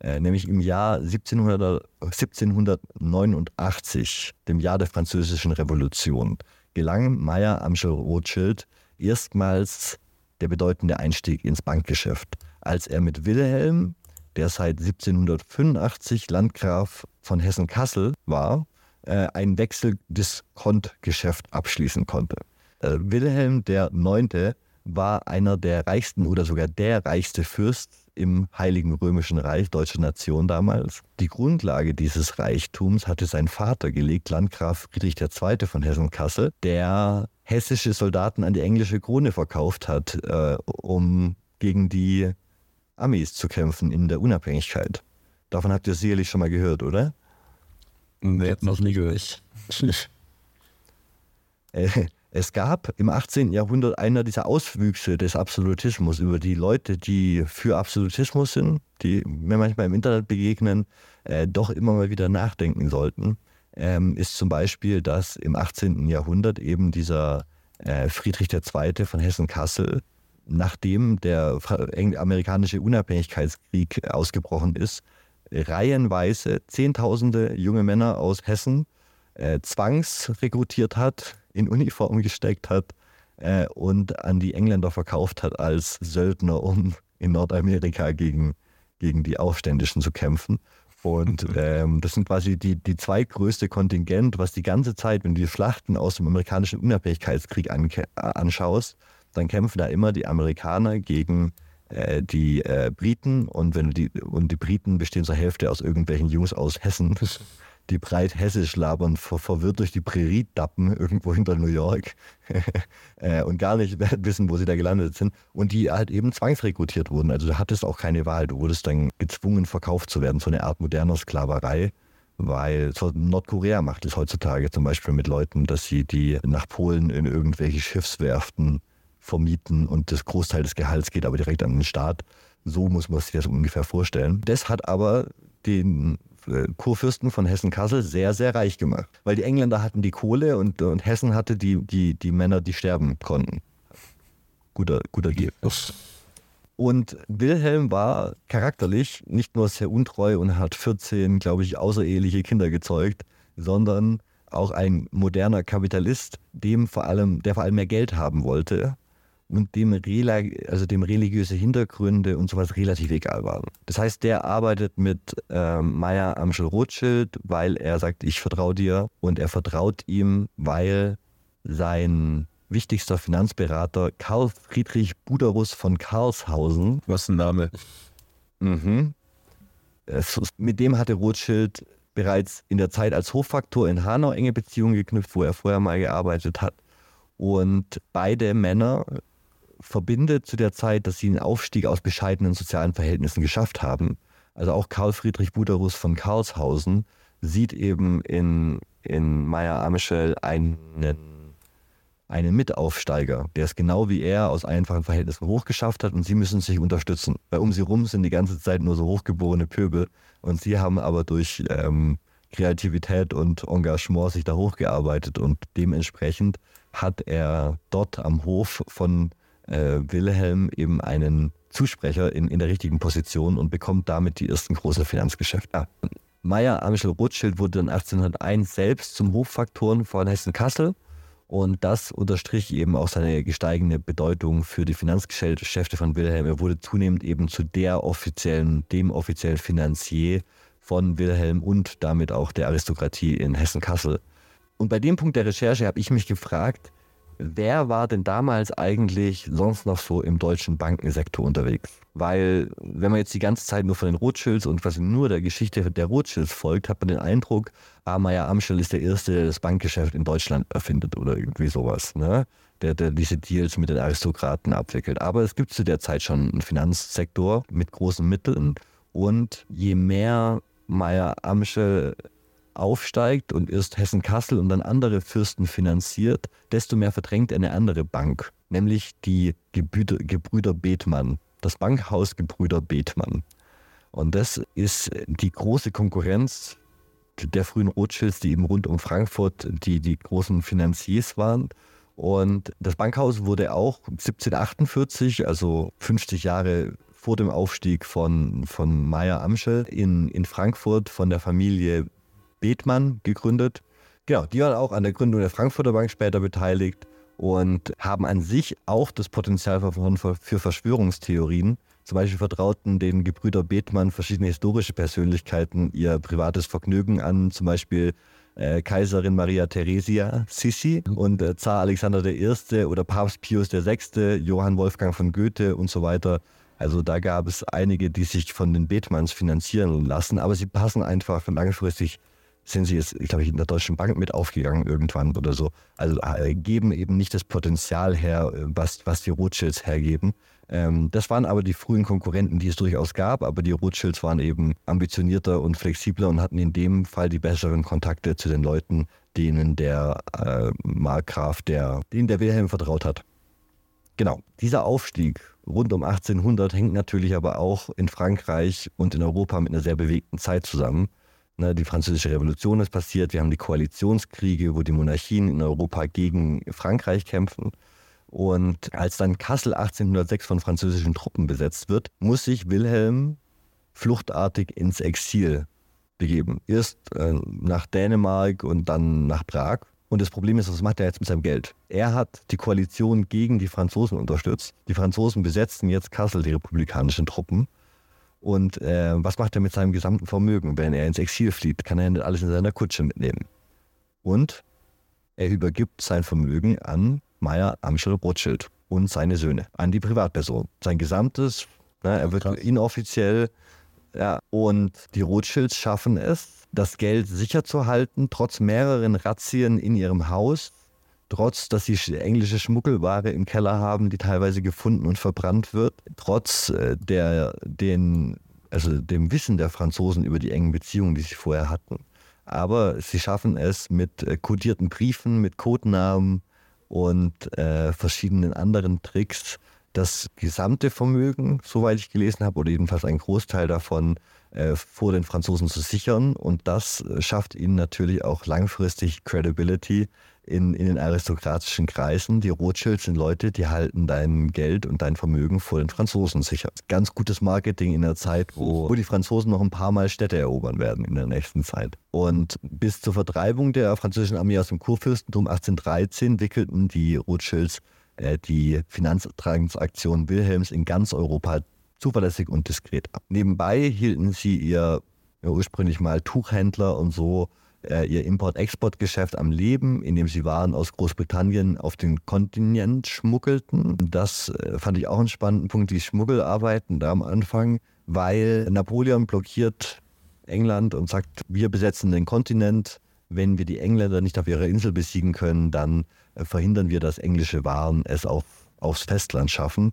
Äh, nämlich im Jahr 1700, 1789, dem Jahr der Französischen Revolution, gelang Meyer Amschel Rothschild erstmals der bedeutende Einstieg ins Bankgeschäft, als er mit Wilhelm, der seit 1785 Landgraf von Hessen-Kassel war, äh, ein Wechseldiskontgeschäft abschließen konnte. Äh, Wilhelm Neunte war einer der reichsten oder sogar der reichste Fürst im Heiligen Römischen Reich, deutsche Nation damals. Die Grundlage dieses Reichtums hatte sein Vater gelegt, Landgraf Friedrich II. von Hessen-Kassel, der hessische Soldaten an die englische Krone verkauft hat, äh, um gegen die Amis zu kämpfen in der Unabhängigkeit. Davon habt ihr sicherlich schon mal gehört, oder? Nee, noch nie gehört. es gab im 18. Jahrhundert einer dieser Auswüchse des Absolutismus über die Leute, die für Absolutismus sind, die mir manchmal im Internet begegnen, äh, doch immer mal wieder nachdenken sollten, ähm, ist zum Beispiel, dass im 18. Jahrhundert eben dieser äh, Friedrich II. von Hessen-Kassel, nachdem der amerikanische Unabhängigkeitskrieg ausgebrochen ist, reihenweise Zehntausende junge Männer aus Hessen äh, zwangsrekrutiert hat, in Uniform gesteckt hat äh, und an die Engländer verkauft hat als Söldner, um in Nordamerika gegen, gegen die Aufständischen zu kämpfen. Und ähm, das sind quasi die, die zweitgrößte Kontingent, was die ganze Zeit, wenn du die Schlachten aus dem amerikanischen Unabhängigkeitskrieg an, anschaust, dann kämpfen da immer die Amerikaner gegen äh, die äh, Briten und wenn die und die Briten bestehen zur Hälfte aus irgendwelchen Jungs aus Hessen die breit hessisch labern, ver verwirrt durch die Prärie dappen irgendwo hinter New York äh, und gar nicht wissen, wo sie da gelandet sind und die halt eben zwangsrekrutiert wurden. Also du hattest auch keine Wahl, du wurdest dann gezwungen verkauft zu werden, so eine Art moderner Sklaverei. Weil Nordkorea macht es heutzutage zum Beispiel mit Leuten, dass sie die nach Polen in irgendwelche Schiffswerften vermieten und das Großteil des Gehalts geht aber direkt an den Staat. So muss man sich das ungefähr vorstellen. Das hat aber den Kurfürsten von Hessen-Kassel sehr, sehr reich gemacht. Weil die Engländer hatten die Kohle und, und Hessen hatte die, die, die Männer, die sterben konnten. Guter, guter Deal. Und Wilhelm war charakterlich nicht nur sehr untreu und hat 14, glaube ich, außereheliche Kinder gezeugt, sondern auch ein moderner Kapitalist, dem vor allem, der vor allem mehr Geld haben wollte und dem, also dem religiöse Hintergründe und sowas relativ egal waren. Das heißt, der arbeitet mit ähm, Meyer Amschel Rothschild, weil er sagt, ich vertraue dir und er vertraut ihm, weil sein wichtigster Finanzberater Karl Friedrich Buderus von Karlshausen. Was ein Name. Mhm. Mit dem hatte Rothschild bereits in der Zeit als Hoffaktor in Hanau enge Beziehungen geknüpft, wo er vorher mal gearbeitet hat. Und beide Männer verbindet zu der Zeit, dass sie einen Aufstieg aus bescheidenen sozialen Verhältnissen geschafft haben. Also auch Karl Friedrich Buderus von Karlshausen sieht eben in, in Meyer Amschel einen, einen Mitaufsteiger, der es genau wie er aus einfachen Verhältnissen hochgeschafft hat und sie müssen sich unterstützen. Weil um sie rum sind die ganze Zeit nur so hochgeborene Pöbel und sie haben aber durch ähm, Kreativität und Engagement sich da hochgearbeitet und dementsprechend hat er dort am Hof von äh, Wilhelm eben einen Zusprecher in, in der richtigen Position und bekommt damit die ersten großen Finanzgeschäfte. Ja. Meyer Amschel Rothschild wurde dann 1801 selbst zum Hoffaktoren von Hessen-Kassel und das unterstrich eben auch seine gesteigende Bedeutung für die Finanzgeschäfte von Wilhelm. Er wurde zunehmend eben zu der offiziellen, dem offiziellen Finanzier von Wilhelm und damit auch der Aristokratie in Hessen-Kassel. Und bei dem Punkt der Recherche habe ich mich gefragt, wer war denn damals eigentlich sonst noch so im deutschen Bankensektor unterwegs? Weil, wenn man jetzt die ganze Zeit nur von den Rothschilds und quasi nur der Geschichte der Rothschilds folgt, hat man den Eindruck, ah, Meyer Amschel ist der Erste, der das Bankgeschäft in Deutschland erfindet oder irgendwie sowas, ne? Der, der diese Deals mit den Aristokraten abwickelt. Aber es gibt zu der Zeit schon einen Finanzsektor mit großen Mitteln. Und je mehr Meyer Amschel aufsteigt und erst Hessen-Kassel und dann andere Fürsten finanziert, desto mehr verdrängt er eine andere Bank, nämlich die Gebrüder, Gebrüder Bethmann, das Bankhaus Gebrüder Bethmann. Und das ist die große Konkurrenz der frühen Rothschilds, die eben rund um Frankfurt die, die großen Finanziers waren. Und das Bankhaus wurde auch 1748, also 50 Jahre vor dem Aufstieg von, von Meyer Amschel in, in Frankfurt von der Familie Bethmann gegründet. Genau, die waren auch an der Gründung der Frankfurter Bank später beteiligt und haben an sich auch das Potenzial für Verschwörungstheorien. Zum Beispiel vertrauten den Gebrüder Bethmann verschiedene historische Persönlichkeiten ihr privates Vergnügen an, zum Beispiel äh, Kaiserin Maria Theresia Sissi und äh, Zar Alexander I. oder Papst Pius VI., Johann Wolfgang von Goethe und so weiter. Also da gab es einige, die sich von den Bethmanns finanzieren lassen, aber sie passen einfach langfristig sind sie jetzt, glaube ich, in der Deutschen Bank mit aufgegangen irgendwann oder so. Also äh, geben eben nicht das Potenzial her, äh, was, was die Rothschilds hergeben. Ähm, das waren aber die frühen Konkurrenten, die es durchaus gab, aber die Rothschilds waren eben ambitionierter und flexibler und hatten in dem Fall die besseren Kontakte zu den Leuten, denen der äh, Markgraf, der, denen der Wilhelm vertraut hat. Genau, dieser Aufstieg rund um 1800 hängt natürlich aber auch in Frankreich und in Europa mit einer sehr bewegten Zeit zusammen. Ne, die französische Revolution ist passiert, wir haben die Koalitionskriege, wo die Monarchien in Europa gegen Frankreich kämpfen. Und als dann Kassel 1806 von französischen Truppen besetzt wird, muss sich Wilhelm fluchtartig ins Exil begeben. Erst äh, nach Dänemark und dann nach Prag. Und das Problem ist, was macht er jetzt mit seinem Geld? Er hat die Koalition gegen die Franzosen unterstützt. Die Franzosen besetzten jetzt Kassel, die republikanischen Truppen. Und äh, was macht er mit seinem gesamten Vermögen? Wenn er ins Exil flieht, kann er nicht alles in seiner Kutsche mitnehmen. Und er übergibt sein Vermögen an Meyer Amschel Rothschild und seine Söhne, an die Privatperson. Sein gesamtes, ne, er wird inoffiziell, ja, und die Rothschilds schaffen es, das Geld sicher zu halten, trotz mehreren Razzien in ihrem Haus trotz dass sie englische Schmuggelware im Keller haben, die teilweise gefunden und verbrannt wird, trotz äh, der, den, also dem Wissen der Franzosen über die engen Beziehungen, die sie vorher hatten. Aber sie schaffen es mit äh, kodierten Briefen, mit Codenamen und äh, verschiedenen anderen Tricks, das gesamte Vermögen, soweit ich gelesen habe, oder jedenfalls ein Großteil davon, äh, vor den Franzosen zu sichern. Und das schafft ihnen natürlich auch langfristig Credibility in, in den aristokratischen Kreisen. Die Rothschilds sind Leute, die halten dein Geld und dein Vermögen vor den Franzosen sicher. Ganz gutes Marketing in der Zeit, wo, wo die Franzosen noch ein paar Mal Städte erobern werden in der nächsten Zeit. Und bis zur Vertreibung der französischen Armee aus dem Kurfürstentum 1813 wickelten die Rothschilds äh, die Finanztransaktionen Wilhelms in ganz Europa zuverlässig und diskret ab. Nebenbei hielten sie ihr ja, ursprünglich mal Tuchhändler und so äh, ihr Import-Export-Geschäft am Leben, indem sie Waren aus Großbritannien auf den Kontinent schmuggelten. Das äh, fand ich auch einen spannenden Punkt, die Schmuggelarbeiten da am Anfang, weil Napoleon blockiert England und sagt, wir besetzen den Kontinent. Wenn wir die Engländer nicht auf ihrer Insel besiegen können, dann äh, verhindern wir, dass englische Waren es auf, aufs Festland schaffen.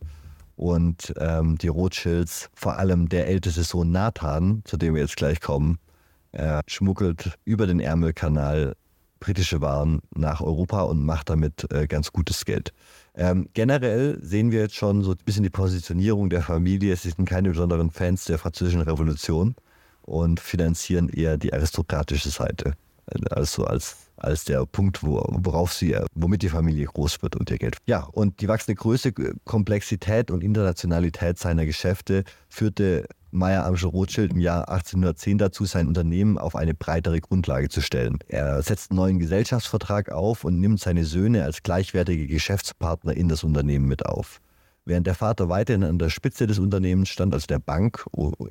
Und ähm, die Rothschilds, vor allem der älteste Sohn Nathan, zu dem wir jetzt gleich kommen, er schmuggelt über den Ärmelkanal britische Waren nach Europa und macht damit äh, ganz gutes Geld. Ähm, generell sehen wir jetzt schon so ein bisschen die Positionierung der Familie. Sie sind keine besonderen Fans der französischen Revolution und finanzieren eher die aristokratische Seite. Also als, als der Punkt, wo, worauf sie, womit die Familie groß wird und ihr Geld. Ja, und die wachsende Größe, Komplexität und Internationalität seiner Geschäfte führte Meyer Amschel Rothschild im Jahr 1810 dazu, sein Unternehmen auf eine breitere Grundlage zu stellen. Er setzt einen neuen Gesellschaftsvertrag auf und nimmt seine Söhne als gleichwertige Geschäftspartner in das Unternehmen mit auf. Während der Vater weiterhin an der Spitze des Unternehmens stand, also der Bank,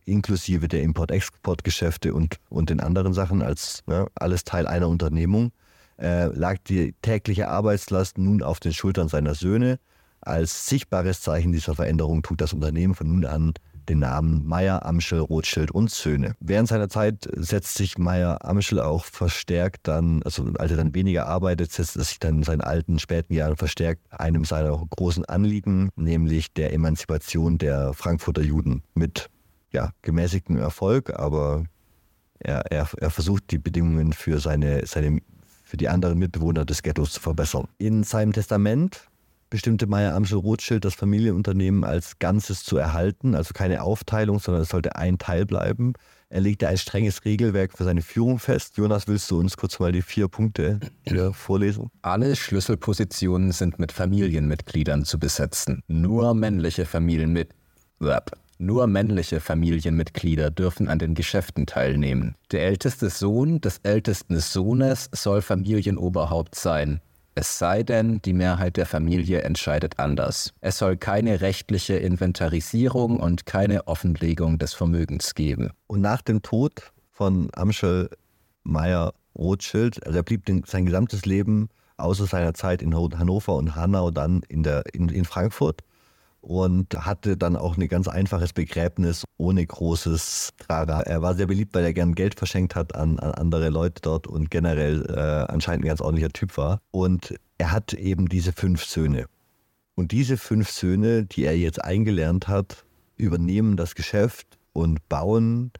inklusive der Import-Export-Geschäfte und, und den anderen Sachen, als ne, alles Teil einer Unternehmung, äh, lag die tägliche Arbeitslast nun auf den Schultern seiner Söhne. Als sichtbares Zeichen dieser Veränderung trug das Unternehmen von nun an den Namen Meyer, Amschel, Rothschild und Söhne. Während seiner Zeit setzt sich Meyer Amschel auch verstärkt dann, also als er dann weniger arbeitet, setzt er sich dann in seinen alten, späten Jahren verstärkt einem seiner großen Anliegen, nämlich der Emanzipation der Frankfurter Juden mit ja, gemäßigtem Erfolg, aber er, er, er versucht die Bedingungen für seine, seine für die anderen Mitbewohner des Ghettos zu verbessern. In seinem Testament bestimmte Meyer Amschel Rothschild das Familienunternehmen als Ganzes zu erhalten, also keine Aufteilung, sondern es sollte ein Teil bleiben. Er legte ein strenges Regelwerk für seine Führung fest. Jonas, willst du uns kurz mal die vier Punkte hier vorlesen? Alle Schlüsselpositionen sind mit Familienmitgliedern zu besetzen. Nur männliche Familienmitglieder. Nur männliche Familienmitglieder dürfen an den Geschäften teilnehmen. Der älteste Sohn des ältesten Sohnes soll Familienoberhaupt sein. Es sei denn, die Mehrheit der Familie entscheidet anders. Es soll keine rechtliche Inventarisierung und keine Offenlegung des Vermögens geben. Und nach dem Tod von Amschel Meyer Rothschild, er blieb sein gesamtes Leben außer seiner Zeit in Hannover und Hanau dann in, der, in, in Frankfurt und hatte dann auch ein ganz einfaches Begräbnis ohne großes Trara. Er war sehr beliebt, weil er gern Geld verschenkt hat an, an andere Leute dort und generell äh, anscheinend ein ganz ordentlicher Typ war. Und er hat eben diese fünf Söhne. Und diese fünf Söhne, die er jetzt eingelernt hat, übernehmen das Geschäft und bauen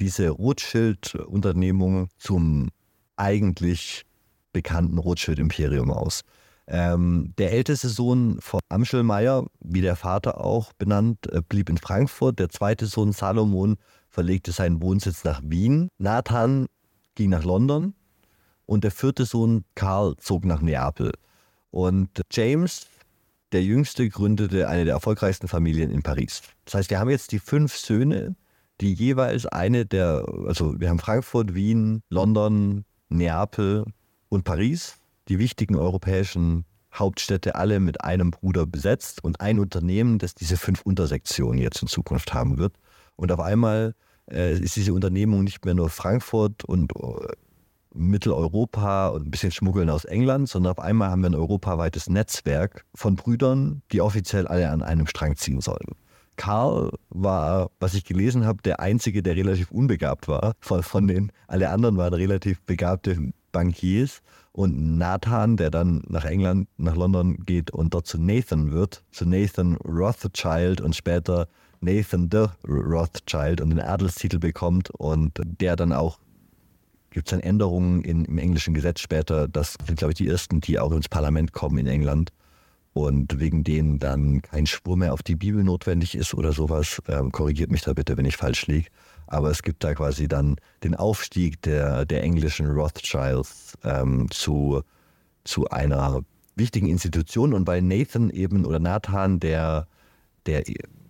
diese Rothschild-Unternehmung zum eigentlich bekannten Rothschild-Imperium aus. Ähm, der älteste Sohn von Amschelmeier, wie der Vater auch benannt, äh, blieb in Frankfurt. Der zweite Sohn Salomon verlegte seinen Wohnsitz nach Wien. Nathan ging nach London und der vierte Sohn Karl zog nach Neapel. Und James, der jüngste, gründete eine der erfolgreichsten Familien in Paris. Das heißt, wir haben jetzt die fünf Söhne, die jeweils eine der, also wir haben Frankfurt, Wien, London, Neapel und Paris die wichtigen europäischen Hauptstädte alle mit einem Bruder besetzt und ein Unternehmen, das diese fünf Untersektionen jetzt in Zukunft haben wird. Und auf einmal äh, ist diese Unternehmung nicht mehr nur Frankfurt und äh, Mitteleuropa und ein bisschen Schmuggeln aus England, sondern auf einmal haben wir ein europaweites Netzwerk von Brüdern, die offiziell alle an einem Strang ziehen sollen. Karl war, was ich gelesen habe, der Einzige, der relativ unbegabt war. Von, von den, alle anderen waren relativ begabte Bankiers. Und Nathan, der dann nach England, nach London geht und dort zu Nathan wird, zu Nathan Rothschild und später Nathan the Rothschild und den Adelstitel bekommt und der dann auch gibt es dann Änderungen in, im englischen Gesetz später. Das sind, glaube ich, die ersten, die auch ins Parlament kommen in England und wegen denen dann kein Schwur mehr auf die Bibel notwendig ist oder sowas. Ähm, korrigiert mich da bitte, wenn ich falsch liege. Aber es gibt da quasi dann den Aufstieg der, der englischen Rothschilds ähm, zu, zu einer wichtigen Institution. Und weil Nathan eben oder Nathan der, der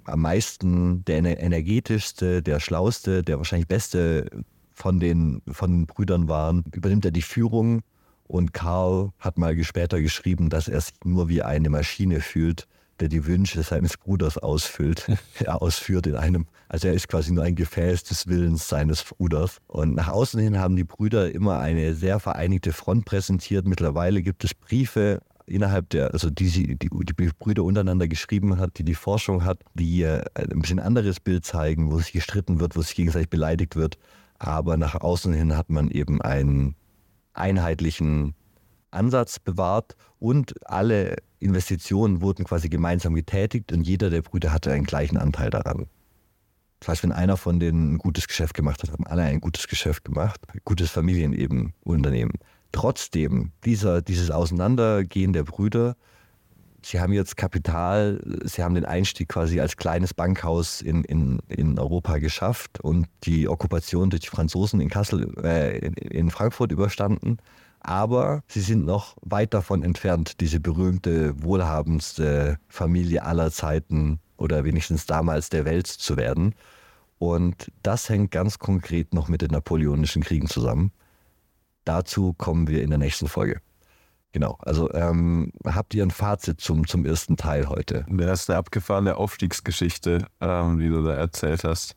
am meisten, der energetischste, der schlauste, der wahrscheinlich beste von den, von den Brüdern waren, übernimmt er die Führung und Karl hat mal später geschrieben, dass er sich nur wie eine Maschine fühlt, der die Wünsche seines Bruders ausfüllt, er ausführt in einem, also er ist quasi nur ein Gefäß des Willens seines Bruders. Und nach außen hin haben die Brüder immer eine sehr vereinigte Front präsentiert. Mittlerweile gibt es Briefe innerhalb der, also die, die, die Brüder untereinander geschrieben hat, die die Forschung hat, die äh, ein bisschen anderes Bild zeigen, wo sich gestritten wird, wo sich gegenseitig beleidigt wird. Aber nach außen hin hat man eben einen einheitlichen Ansatz bewahrt und alle Investitionen wurden quasi gemeinsam getätigt und jeder der Brüder hatte einen gleichen Anteil daran. Das heißt, wenn einer von denen ein gutes Geschäft gemacht hat, haben alle ein gutes Geschäft gemacht, gutes Familienunternehmen. Trotzdem, dieser, dieses Auseinandergehen der Brüder, sie haben jetzt Kapital, sie haben den Einstieg quasi als kleines Bankhaus in, in, in Europa geschafft und die Okkupation durch die Franzosen in Kassel, äh, in, in Frankfurt überstanden Aber sie sind noch weit davon entfernt, diese berühmte, wohlhabendste Familie aller Zeiten oder wenigstens damals der Welt zu werden. Und das hängt ganz konkret noch mit den Napoleonischen Kriegen zusammen. Dazu kommen wir in der nächsten Folge. Genau, also ähm, habt ihr ein Fazit zum, zum ersten Teil heute? Das ist eine abgefahrene Aufstiegsgeschichte, ähm, die du da erzählt hast.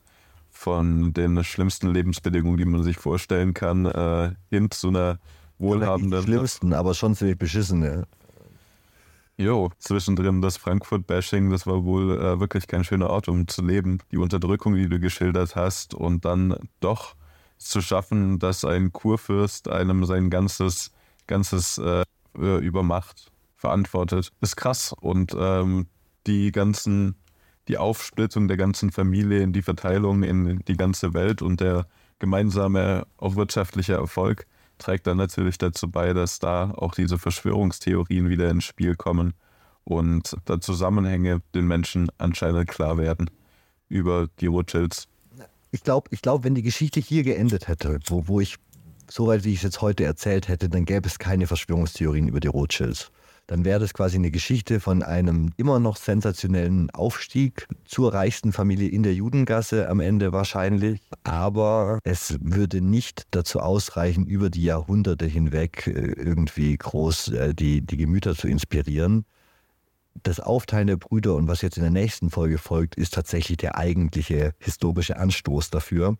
Von den schlimmsten Lebensbedingungen, die man sich vorstellen kann, äh, hin zu einer wohlhabenden. Die schlimmsten, aber schon ziemlich beschissene. Jo, zwischendrin das Frankfurt-Bashing, das war wohl äh, wirklich kein schöner Ort, um zu leben. Die Unterdrückung, die du geschildert hast, und dann doch zu schaffen, dass ein Kurfürst einem sein ganzes, ganzes äh, äh, über Macht verantwortet, ist krass. Und ähm, die ganzen, die Aufsplittung der ganzen Familie in die Verteilung in die ganze Welt und der gemeinsame auch wirtschaftliche Erfolg trägt dann natürlich dazu bei, dass da auch diese Verschwörungstheorien wieder ins Spiel kommen und da Zusammenhänge den Menschen anscheinend klar werden über die Rothschilds. Ich glaube, ich glaub, wenn die Geschichte hier geendet hätte, wo, wo ich soweit wie ich es jetzt heute erzählt hätte, dann gäbe es keine Verschwörungstheorien über die Rothschilds. Dann wäre das quasi eine Geschichte von einem immer noch sensationellen Aufstieg zur reichsten Familie in der Judengasse am Ende wahrscheinlich. Aber es würde nicht dazu ausreichen, über die Jahrhunderte hinweg äh, irgendwie groß äh, die, die Gemüter zu inspirieren. Das Aufteilen der Brüder und was jetzt in der nächsten Folge folgt, ist tatsächlich der eigentliche historische Anstoß dafür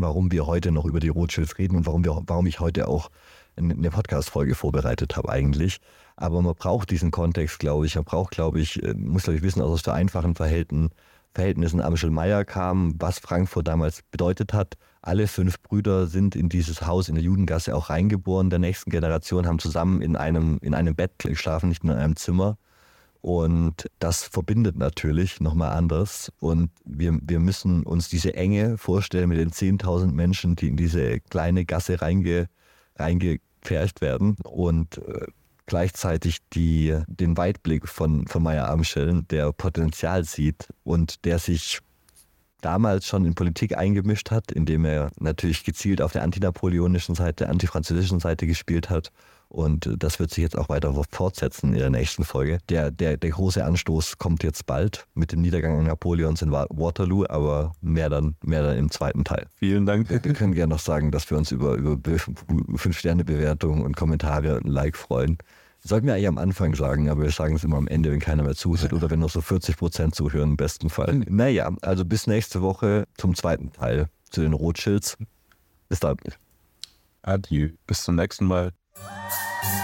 warum wir heute noch über die Rothschilds reden und warum, wir, warum ich heute auch eine Podcast-Folge vorbereitet habe eigentlich. Aber man braucht diesen Kontext, glaube ich. Man braucht, glaube ich, äh, muss, glaube ich, wissen, aus der einfachen Verhältnissen, Verhältnissen Amschel Meyer kam, was Frankfurt damals bedeutet hat. Alle fünf Brüder sind in dieses Haus in der Judengasse auch reingeboren. Der nächsten Generation haben zusammen in einem, in einem Bett geschlafen, nicht nur in einem Zimmer. Und das verbindet natürlich nochmal anders. Und wir, wir müssen uns diese Enge vorstellen mit den 10.000 Menschen, die in diese kleine Gasse reinge, reingepfercht werden. Und äh, gleichzeitig die, den Weitblick von, von Meyer Amschel, der Potenzial sieht und der sich damals schon in Politik eingemischt hat, indem er natürlich gezielt auf der antinapoleonischen Seite, antifranzösischen Seite gespielt hat und das wird sich jetzt auch weiter fortsetzen in der nächsten Folge. Der, der, der große Anstoß kommt jetzt bald mit dem Niedergang Napoleons in Waterloo, aber mehr dann, mehr dann im zweiten Teil. Vielen Dank. Wir können gerne noch sagen, dass wir uns über, über 5-Sterne-Bewertungen und Kommentare und Like freuen. Sollten wir eigentlich am Anfang sagen, aber wir sagen es immer am Ende, wenn keiner mehr zuhört oder wenn nur so 40 Prozent zuhören, im besten Fall. Naja, also bis nächste Woche zum zweiten Teil zu den Rothschilds. Bis dann. Adieu. Bis zum nächsten Mal. Música